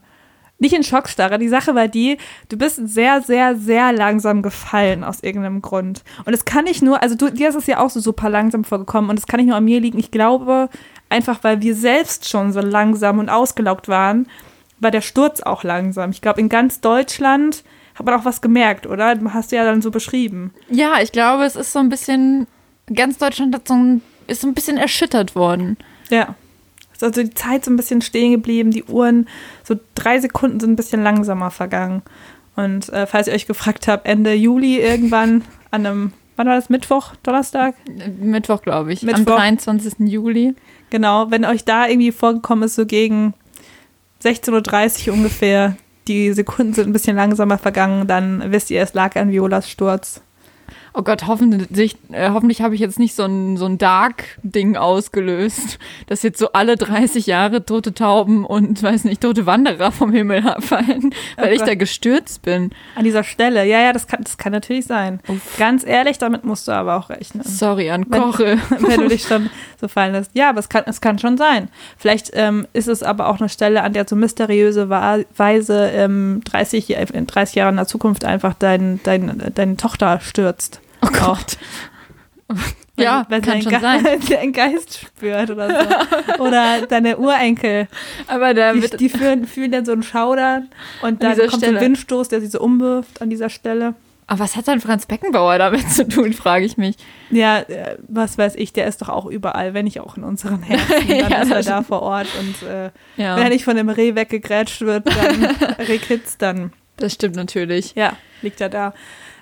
nicht in Schockstarre. Die Sache war die, du bist sehr, sehr, sehr langsam gefallen aus irgendeinem Grund. Und es kann nicht nur, also du, dir ist es ja auch so super langsam vorgekommen und es kann nicht nur an mir liegen. Ich glaube, einfach weil wir selbst schon so langsam und ausgelaugt waren, war der Sturz auch langsam. Ich glaube, in ganz Deutschland hat man auch was gemerkt, oder? Hast du ja dann so beschrieben. Ja, ich glaube, es ist so ein bisschen, ganz Deutschland hat so ein, ist so ein bisschen erschüttert worden. Ja. Ist also die Zeit so ein bisschen stehen geblieben, die Uhren, so drei Sekunden sind ein bisschen langsamer vergangen. Und äh, falls ihr euch gefragt habt, Ende Juli irgendwann an einem, wann war das, Mittwoch, Donnerstag? Mittwoch, glaube ich. Am Mittwoch. 23. Juli. Genau, wenn euch da irgendwie vorgekommen ist, so gegen 16.30 Uhr ungefähr, die Sekunden sind ein bisschen langsamer vergangen, dann wisst ihr, es lag an Violas Sturz. Oh Gott, hoffentlich, äh, hoffentlich habe ich jetzt nicht so ein, so ein Dark-Ding ausgelöst, dass jetzt so alle 30 Jahre tote Tauben und, weiß nicht, tote Wanderer vom Himmel fallen, weil Oh ich da gestürzt bin. An dieser Stelle, ja, ja, das kann, das kann natürlich sein. Ganz ehrlich, damit musst du aber auch rechnen. Sorry an Wenn- Koche. wenn du dich schon so fallen lässt. Ja, aber es kann, es kann schon sein. Vielleicht ähm, ist es aber auch eine Stelle, an der so mysteriöse Weise ähm, 30, in 30 Jahren in der Zukunft einfach dein, dein, deine Tochter stürzt. Oh Gott. Wenn, Ja, wenn kann schon Ge sein. dein Geist spürt oder so. oder deine Urenkel. Aber da Die, die fühlen, fühlen dann so einen Schaudern und dann kommt so ein Stelle. Windstoß, der sie so umwirft an dieser Stelle. aber was hat dann Franz Beckenbauer damit zu tun, frage ich mich. Ja, äh, was weiß ich, der ist doch auch überall, wenn nicht auch in unseren Herzen. Dann Ja, ist er da vor Ort und äh, Ja, wenn er nicht von dem Reh weggegrätscht wird, dann Rehkitz, dann das stimmt natürlich. ja, liegt er da.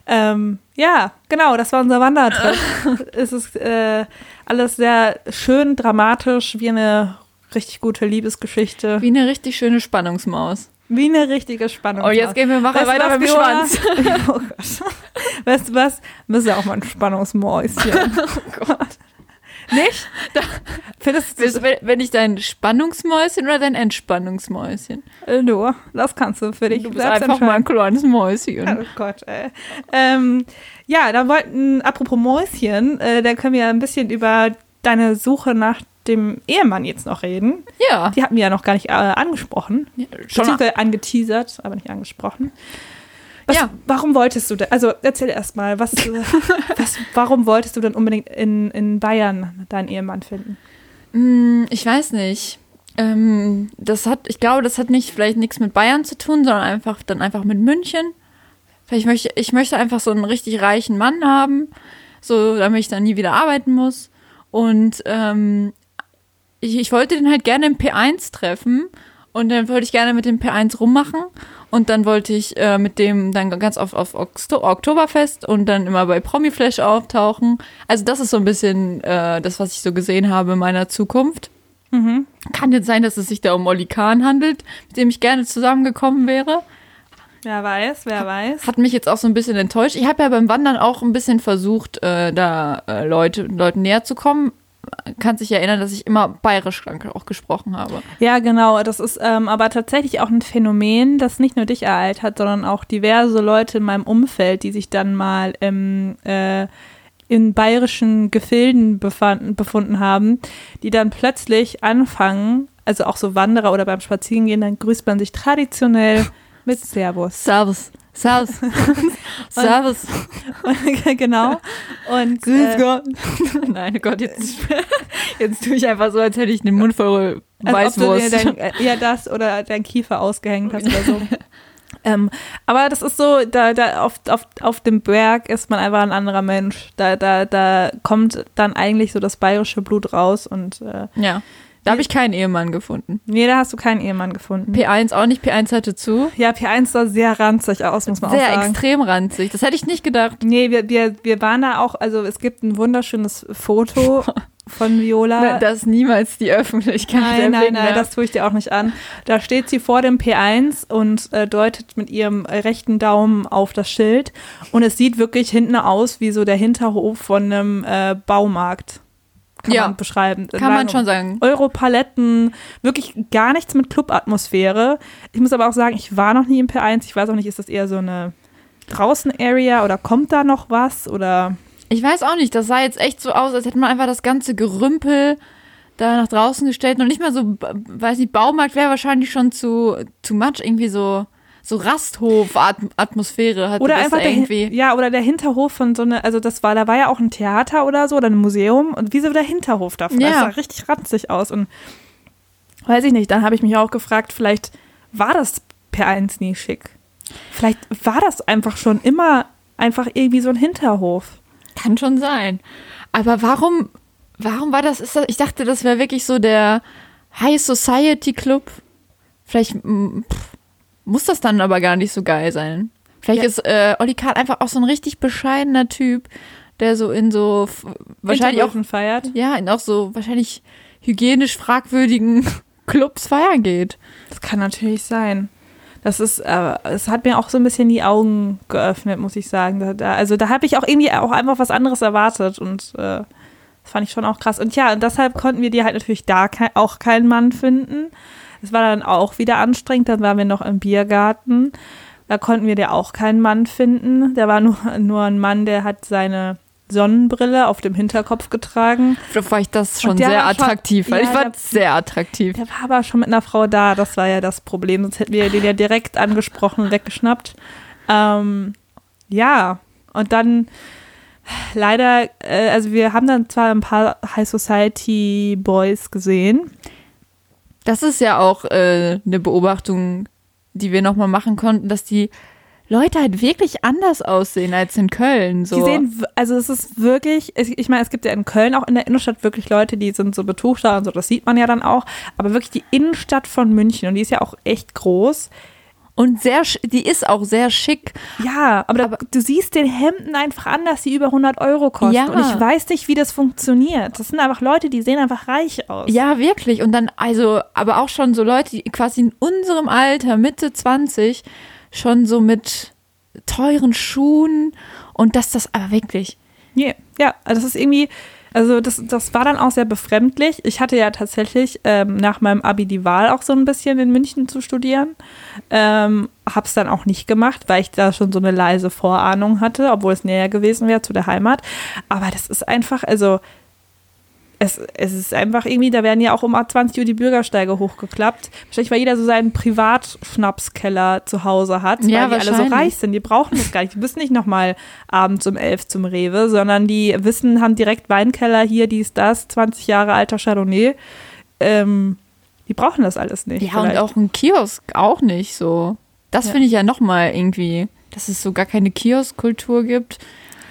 Ähm, ja, genau, das war unser Wandertrip. es ist äh, alles sehr schön, dramatisch, wie eine richtig gute Liebesgeschichte. Wie eine richtig schöne Spannungsmaus. Wie eine richtige Spannung. Oh, jetzt gehen wir machen Weißt weiter was, mit dem? Schwanz. oh Gott. Weißt du was? Müssen ja auch mal ein Spannungsmäuschen. Oh Gott. Nicht? Findest du wenn- ich dein Spannungsmäuschen oder dein Entspannungsmäuschen? Du, das kannst du für dich Du bist einfach mal ein kleines Mäuschen. Oh Gott, ey. Ähm, ja, dann wollten, apropos Mäuschen, äh, da können wir ein bisschen über deine Suche nach dem Ehemann jetzt noch reden. Ja, Die hatten wir ja noch gar nicht äh, angesprochen. schon. Beziehungsweise angeteasert, aber nicht angesprochen. Was, Ja. Warum wolltest du denn, also erzähl erst mal, was, was, warum wolltest du denn unbedingt in, in Bayern deinen Ehemann finden? Hm, Ich weiß nicht. Ähm, das hat, ich glaube, das hat nicht vielleicht nichts mit Bayern zu tun, sondern einfach dann einfach mit München. Vielleicht möchte ich möchte einfach so einen richtig reichen Mann haben, so damit ich dann nie wieder arbeiten muss. Und ähm, ich, ich wollte den halt gerne im P1 treffen und dann wollte ich gerne mit dem P1 rummachen und dann wollte ich äh, mit dem dann ganz oft auf Okto Oktoberfest und dann immer bei Promiflash auftauchen. Also das ist so ein bisschen äh, das, was ich so gesehen habe in meiner Zukunft. Kann jetzt sein, dass es sich da um Olli Kahn handelt, mit dem ich gerne zusammengekommen wäre. Wer weiß, wer weiß. Hat mich jetzt auch so ein bisschen enttäuscht. Ich habe ja beim Wandern auch ein bisschen versucht, äh, da äh, Leute, Leuten näher zu kommen. Kann sich erinnern, dass ich immer bayerisch auch gesprochen habe. Ja, genau. Das ist ähm, aber tatsächlich auch ein Phänomen, das nicht nur dich ereilt hat, sondern auch diverse Leute in meinem Umfeld, die sich dann mal im, äh, in bayerischen Gefilden befanden, befunden haben, die dann plötzlich anfangen, also auch so Wanderer oder beim Spazierengehen, dann grüßt man sich traditionell mit Servus. Servus. Servus. Servus. genau. Und Grüß äh, Gott. Nein, oh Gott, jetzt, jetzt tue ich einfach so, als hätte ich den Mund voll Als ob du dir Weißwurst. dein, äh, ja, das oder dein Kiefer ausgehängt hast oder so. ähm, aber das ist so, da, da auf, auf, auf dem Berg ist man einfach ein anderer Mensch. Da, da, da kommt dann eigentlich so das bayerische Blut raus und äh, Ja. Da habe ich keinen Ehemann gefunden. nee, da hast du keinen Ehemann gefunden. P1 auch nicht, P1 hatte zu. ja, P1 sah sehr ranzig aus, muss man auch Sehr sagen. extrem ranzig. Das hätte ich nicht gedacht. Nee, wir, wir, wir waren da auch, also es gibt ein wunderschönes Foto von Viola. Das niemals die Öffentlichkeit Nein, nein, nein, darf. das tue ich dir auch nicht an. Da steht sie vor dem P1 und äh, deutet mit ihrem rechten Daumen auf das Schild. Und es sieht wirklich hinten aus wie so der Hinterhof von einem äh, Baumarkt. Kann Ja, man beschreiben. Kann man schon sagen. Europaletten, wirklich gar nichts mit Clubatmosphäre. Ich muss aber auch sagen, ich war noch nie im P1. Ich weiß auch nicht, ist das eher so eine Draußen-Area oder kommt da noch was? Oder Ich weiß auch nicht, das sah jetzt echt so aus, als hätte man einfach das ganze Gerümpel da nach draußen gestellt. Und nicht mal so, weiß nicht, Baumarkt wäre wahrscheinlich schon zu, zu much. Irgendwie so, so Rasthof-Atmosphäre hat Oder das einfach der, irgendwie. ja, oder der Hinterhof von so einer, also das war, da war ja auch ein Theater oder so oder ein Museum und wie so der Hinterhof davon. Ja. Das sah richtig ranzig aus und weiß ich nicht, dann habe ich mich auch gefragt, vielleicht war das P1 nie schick. Vielleicht war das einfach schon immer einfach irgendwie so ein Hinterhof. Kann schon sein. Aber warum, warum war das, ist das ich dachte, das wäre wirklich so der High Society Club. Vielleicht pff, muss das dann aber gar nicht so geil sein. Vielleicht Ja. ist äh, Olli Kahn einfach auch so ein richtig bescheidener Typ, der so in so wahrscheinlich auch feiert. ja in auch so wahrscheinlich hygienisch fragwürdigen Clubs feiern geht. Das kann natürlich sein. Das ist, äh, es hat mir auch so ein bisschen die Augen geöffnet, muss ich sagen. Da, also da habe ich auch irgendwie auch einfach was anderes erwartet und äh, das fand ich schon auch krass. Und ja, und deshalb konnten wir dir halt natürlich da kei- auch keinen Mann finden. Es war dann auch wieder anstrengend. Dann waren wir noch im Biergarten. Da konnten wir dir auch keinen Mann finden. Der war nur, nur ein Mann, der hat seine Sonnenbrille auf dem Hinterkopf getragen. Da war ich das schon sehr war attraktiv, weil ja, ich fand der- sehr attraktiv. Der war aber schon mit einer Frau da, das war ja das Problem. Sonst hätten wir den ja direkt angesprochen und weggeschnappt. Ähm, ja, und dann leider, äh, also wir haben dann zwar ein paar High Society Boys gesehen. Das ist ja auch äh, eine Beobachtung, die wir nochmal machen konnten, dass die Leute halt wirklich anders aussehen als in Köln. So. Die sehen, also es ist wirklich, ich meine, es gibt ja in Köln auch in der Innenstadt wirklich Leute, die sind so betucht da und so, das sieht man ja dann auch. Aber wirklich die Innenstadt von München, und die ist ja auch echt groß, und sehr, die ist auch sehr schick. Ja, aber, da, du siehst den Hemden einfach an, dass sie über 100 Euro kosten. Ja. Und ich weiß nicht, wie das funktioniert. Das sind einfach Leute, die sehen einfach reich aus. Ja, wirklich. Und dann, also, aber auch schon so Leute, die quasi in unserem Alter, Mitte 20, schon so mit teuren Schuhen und dass das aber wirklich. Yeah. Ja, also das ist irgendwie, Also das, das war dann auch sehr befremdlich. Ich hatte ja tatsächlich ähm, nach meinem Abi die Wahl auch so ein bisschen in München zu studieren. Ähm, hab's dann auch nicht gemacht, weil ich da schon so eine leise Vorahnung hatte, obwohl es näher gewesen wäre zu der Heimat. Aber das ist einfach, also es, es ist einfach irgendwie, da werden ja auch um 20 Uhr die Bürgersteige hochgeklappt. Wahrscheinlich, weil jeder so seinen Privatschnapskeller zu Hause hat, Ja, weil die alle so reich sind. Die brauchen das gar nicht. Die müssen nicht nochmal abends um 11 zum Rewe, sondern die wissen, haben direkt Weinkeller hier, dies, das, 20 Jahre alter Chardonnay. Ähm, die brauchen das alles nicht. Ja, und vielleicht. auch ein Kiosk auch nicht so. Das Ja. finde ich ja nochmal irgendwie, dass es so gar keine Kioskkultur gibt.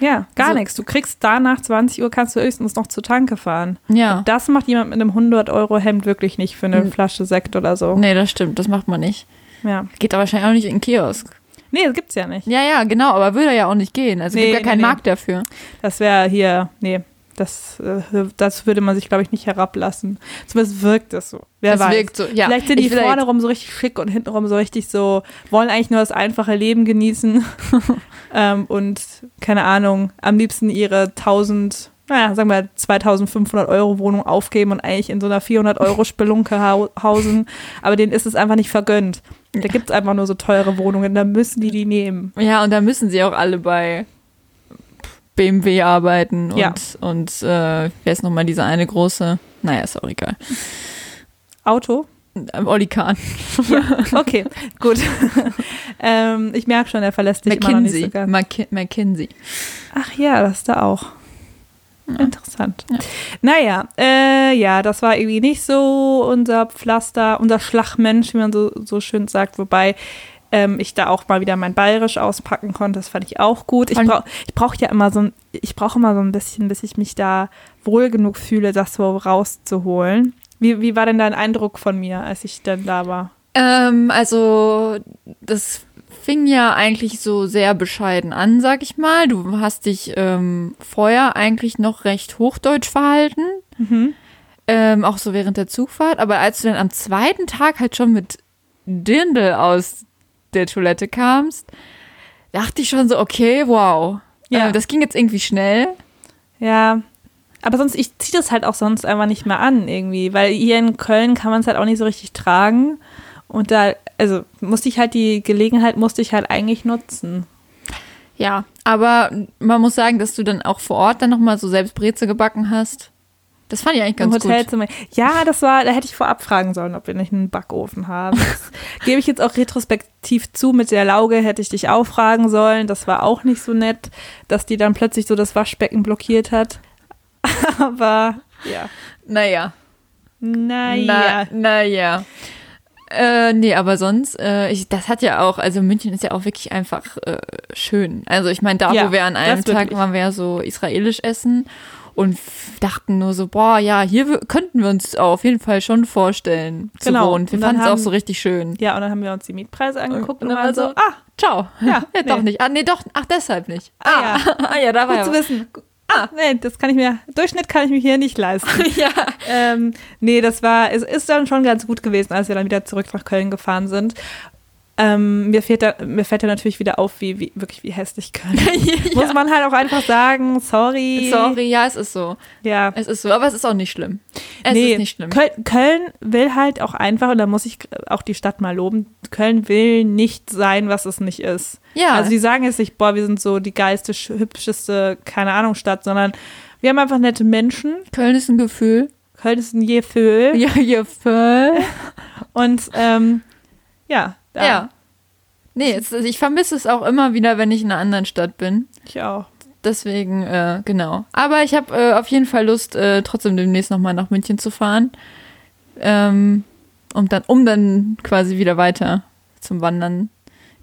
Ja, gar Also- nichts. Du kriegst da nach 20 Uhr, kannst du höchstens noch zur Tanke fahren. Ja. Das macht jemand mit einem 100-Euro-Hemd wirklich nicht für eine Hm. Flasche Sekt oder so. Nee, das stimmt, das macht man nicht. Ja. Geht aber wahrscheinlich auch nicht in den Kiosk. Nee, das gibt's ja nicht. Ja, ja, genau, aber würde ja auch nicht gehen. Also Nee, gibt ja keinen nee, nee. Markt dafür. Das wäre hier, nee, das, äh, das würde man sich, glaube ich, nicht herablassen. Zumindest wirkt es so. Wer das weiß. wirkt so. Ja, Vielleicht sind die vorne rum so richtig schick und hintenrum so richtig so, wollen eigentlich nur das einfache Leben genießen ähm, und, keine Ahnung, am liebsten ihre 1000, naja, sagen wir 2500 Euro Wohnung aufgeben und eigentlich in so einer 400 Euro Spelunke hau hausen. Aber denen ist es einfach nicht vergönnt. Da gibt es einfach nur so teure Wohnungen, da müssen die die nehmen. Ja, und da müssen sie auch alle bei BMW arbeiten und, Ja. und äh, wer ist nochmal dieser eine große? Naja, ist auch egal. Auto? Ähm, Olli Kahn. Okay, gut. ähm, ich merke schon, er verlässt dich immer noch nicht McKinsey. so ganz. McKin McKinsey. Ach ja, das ist da auch. Interessant. Ja. Naja, äh, ja, das war irgendwie nicht so unser Pflaster, unser Schlagmensch, wie man so, so schön sagt, wobei ähm, ich da auch mal wieder mein Bayerisch auspacken konnte. Das fand ich auch gut. Ich brauche ich brauch ja immer so ein, ich brauche immer so ein bisschen, bis ich mich da wohl genug fühle, das so rauszuholen. Wie, wie war denn dein Eindruck von mir, als ich dann da war? Ähm, also, das fing ja eigentlich so sehr bescheiden an, sag ich mal. Du hast dich ähm, vorher eigentlich noch recht hochdeutsch verhalten. Mhm. Ähm, auch so während der Zugfahrt. Aber als du dann am zweiten Tag halt schon mit Dirndl aus der Toilette kamst, dachte ich schon so, okay, wow. Ja. Äh, das ging jetzt irgendwie schnell. Ja, aber sonst, ich ziehe das halt auch sonst einfach nicht mehr an irgendwie, weil hier in Köln kann man es halt auch nicht so richtig tragen. Und da, also musste ich halt die Gelegenheit, musste ich halt eigentlich nutzen. Ja, aber man muss sagen, dass du dann auch vor Ort dann nochmal so selbst Breze gebacken hast. Das fand ich eigentlich Im ganz gut. Hotelzimmer. Ja, das war, da hätte ich vorab fragen sollen, ob wir nicht einen Backofen haben. Das gebe ich jetzt auch retrospektiv zu. Mit der Lauge hätte ich dich auch fragen sollen. Das war auch nicht so nett, dass die dann plötzlich so das Waschbecken blockiert hat. Aber ja. Naja. Naja. Na, naja. Äh, nee, aber sonst, äh, ich, das hat ja auch, also München ist ja auch wirklich einfach äh, schön. Also ich meine, da Ja, wo wir an einem Tag wirklich. waren wir ja so israelisch essen und dachten nur so, boah, ja, hier könnten wir uns auf jeden Fall schon vorstellen zu Genau. wohnen. Wir Und fanden es auch so richtig schön. Ja, und dann haben wir uns die Mietpreise angeguckt und, Und dann war so, so, ah, Ciao. Ja, ja doch nee. nicht. Ah, nee, doch. Ach, deshalb nicht. Ah, ja. ah, ja, da war gut zu ja. wissen. Ah, nee, das kann ich mir, Durchschnitt kann ich mir hier nicht leisten. ja. ähm, nee, das war, es ist dann schon ganz gut gewesen, als wir dann wieder zurück nach Köln gefahren sind. Ähm, mir, fällt da, mir fällt da natürlich wieder auf, wie, wie wirklich wie hässlich Köln ist. Muss man halt auch einfach sagen, sorry. Sorry, ja, es ist so. Ja. Es ist so, aber es ist auch nicht schlimm. Es nee, ist nicht schlimm. Köln, Köln will halt auch einfach, und da muss ich auch die Stadt mal loben, Köln will nicht sein, was es nicht ist. Ja. Also die sagen jetzt nicht, boah, wir sind so die geilste, sch- hübscheste, keine Ahnung, Stadt, sondern wir haben einfach nette Menschen. Köln ist ein Gefühl. Köln ist ein Gefühl. Ja, ja, voll. Und ähm, ja, da, Ja. Nee, es, ich vermisse es auch immer wieder, wenn ich in einer anderen Stadt bin. ich auch. Deswegen, äh, genau. Aber ich habe äh, auf jeden Fall Lust, äh, trotzdem demnächst nochmal nach München zu fahren. Ähm, um, dann, um dann quasi wieder weiter zum Wandern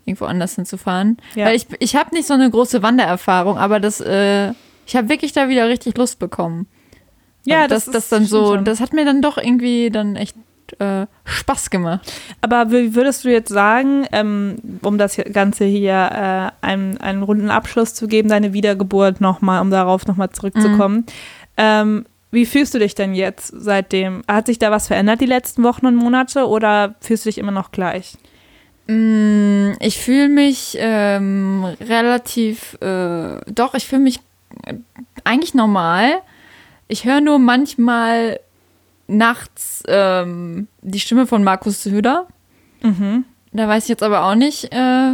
irgendwo anders hinzufahren. Ja. Weil ich, ich habe nicht so eine große Wandererfahrung, aber das, äh, ich habe wirklich da wieder richtig Lust bekommen. Ja, das, das das, ist- dann so, schon. das hat mir dann doch irgendwie dann echt äh, Spaß gemacht. Aber wie würdest du jetzt sagen, ähm, um das Ganze hier äh, einen, einen runden Abschluss zu geben, deine Wiedergeburt nochmal, um darauf nochmal zurückzukommen, ähm, wie fühlst du dich denn jetzt seitdem? Hat sich da was verändert die letzten Wochen und Monate oder fühlst du dich immer noch gleich? Mm, Ich fühle mich ähm, relativ, äh, doch, ich fühle mich äh, eigentlich normal. Ich höre nur manchmal nachts ähm, die Stimme von Markus Söder. Mhm. Da weiß ich jetzt aber auch nicht äh,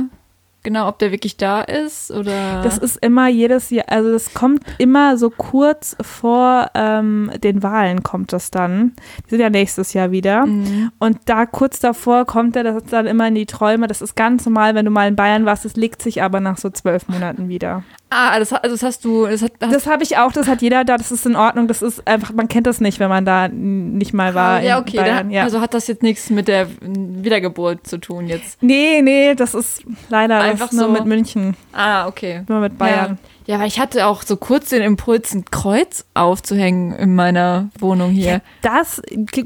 genau, ob der wirklich da ist oder. Das ist immer jedes Jahr, also das kommt immer so kurz vor ähm, den Wahlen kommt das dann. Die sind ja nächstes Jahr wieder. Mhm. Und da kurz davor kommt er das dann immer in die Träume. Das ist ganz normal, wenn du mal in Bayern warst. Das legt sich aber nach so zwölf Monaten wieder. Ah, das, also das hast du. Das hat, Das habe ich auch, das hat jeder da, das ist in Ordnung. Das ist einfach, man kennt das nicht, wenn man da nicht mal war. Ah, ja, in okay. Bayern. da, ja. Also hat das jetzt nichts mit der Wiedergeburt zu tun jetzt. nee, nee, das ist leider Einfach nur so. mit München, Ah, okay. nur mit Bayern. Ja. ja, weil ich hatte auch so kurz den Impuls, ein Kreuz aufzuhängen in meiner Wohnung hier. Das,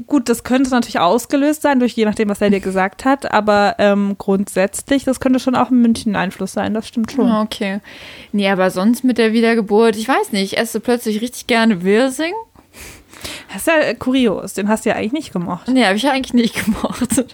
gut, das könnte natürlich ausgelöst sein, durch je nachdem, was er dir gesagt hat, aber ähm, grundsätzlich, das könnte schon auch ein München-Einfluss sein, das stimmt schon. Ah, okay. Nee, aber sonst mit der Wiedergeburt, ich weiß nicht, ich esse plötzlich richtig gerne Wirsing. Das ist ja äh, kurios, den hast du ja eigentlich nicht gemocht. Nee, habe ich ja eigentlich nicht gemocht.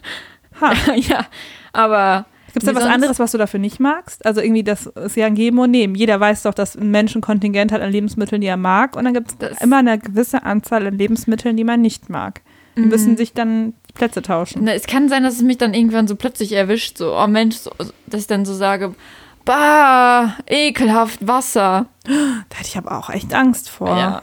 Ha. ja, aber. Gibt es da was sonst- anderes, was du dafür nicht magst? Also irgendwie, das ist ja ein Geben und Nehmen. Jeder weiß doch, dass ein Mensch ein Kontingent hat an Lebensmitteln, die er mag. Und dann gibt es immer eine gewisse Anzahl an Lebensmitteln, die man nicht mag. Die Mhm. müssen sich dann die Plätze tauschen. Na, es kann sein, dass es mich dann irgendwann so plötzlich erwischt, so, oh Mensch, so, dass ich dann so sage, bah, ekelhaft Wasser. Da hätte ich aber auch echt Angst vor. Ja.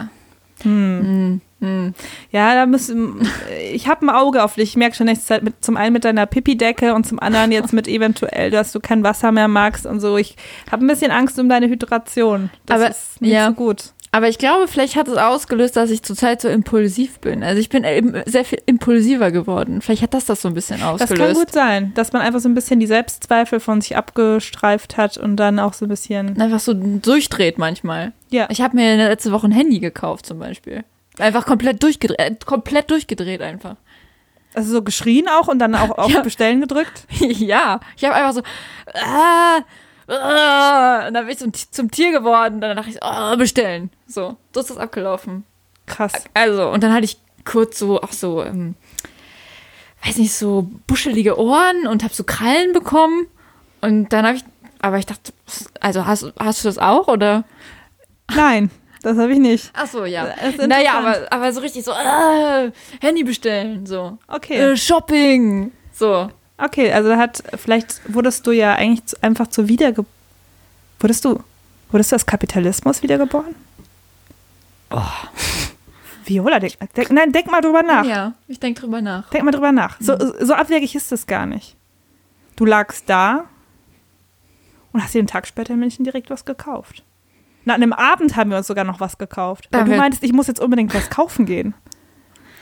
Hm. Hm. Ja, da müssen. Ich habe ein Auge auf dich. Ich merke schon nächste Zeit mit, zum einen mit deiner Pipi-Decke und zum anderen jetzt mit eventuell, dass du kein Wasser mehr magst und so. Ich habe ein bisschen Angst um deine Hydration. Das Aber, ist nicht ja. so gut. Aber ich glaube, vielleicht hat es ausgelöst, dass ich zurzeit so impulsiv bin. Also ich bin eben sehr viel impulsiver geworden. Vielleicht hat das das so ein bisschen Das ausgelöst. kann gut sein, dass man einfach so ein bisschen die Selbstzweifel von sich abgestreift hat und dann auch so ein bisschen. Einfach so durchdreht manchmal. Ja. Ich habe mir letzte Woche ein Handy gekauft zum Beispiel. Einfach komplett durchgedreht, äh, komplett durchgedreht einfach. Also so geschrien auch und dann auch auf Ja. Bestellen gedrückt. ja, ich habe einfach so, ah, ah, und dann bin ich zum, zum Tier geworden. Und dann dachte ich, oh, bestellen. So, so ist das abgelaufen. Krass. Also, und dann hatte ich kurz so, auch so, ähm, weiß nicht, so buschelige Ohren und habe so Krallen bekommen. Und dann habe ich, aber ich dachte, also hast, hast du das auch oder? Nein, das habe ich nicht. Ach so, ja. Das Naja, aber, aber so richtig so, ah, Handy bestellen, so. Okay. Äh, Shopping, so. Okay, also hat, vielleicht wurdest du ja eigentlich zu, einfach zur Wiederge... Wurdest du, wurdest du als Kapitalismus wiedergeboren? Oh. Viola, denk, denk, nein, denk mal drüber nach. Ja, ich denke drüber nach. Denk mal drüber nach. So, so abwegig ist es gar nicht. Du lagst da und hast dir einen Tag später in München direkt was gekauft. Na, an einem Abend haben wir uns sogar noch was gekauft. Weil du meintest, ich muss jetzt unbedingt was kaufen gehen.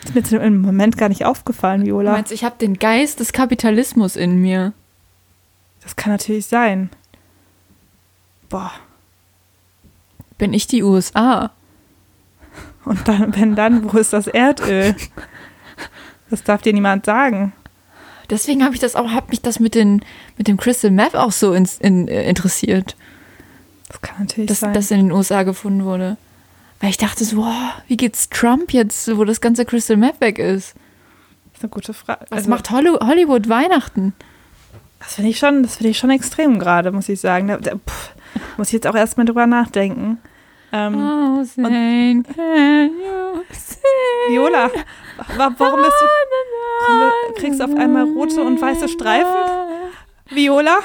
Das ist mir im Moment gar nicht aufgefallen, Du Viola. meinst, ich habe den Geist des Kapitalismus in mir. Das kann natürlich sein. Boah. Bin ich die USA? Und dann, wenn dann, wo ist das Erdöl? Das darf dir niemand sagen. Deswegen habe ich das auch, habe mich das mit, den, mit dem Crystal Meth auch so ins, in, äh, interessiert, Das kann natürlich dass sein. das in den USA gefunden wurde. Weil ich dachte so, wow, wie geht's Trump jetzt, wo das ganze Crystal Meth weg ist? das ist eine gute Frage. Was Also, macht Holly Hollywood Weihnachten? Das finde ich schon, das finde ich schon extrem gerade, muss ich sagen. Da, da, pff, muss ich jetzt auch erstmal drüber nachdenken. Ähm, Oh, Zane, can you see? Viola, wa warum bist du, warum kriegst du auf einmal rote und weiße Streifen? Viola?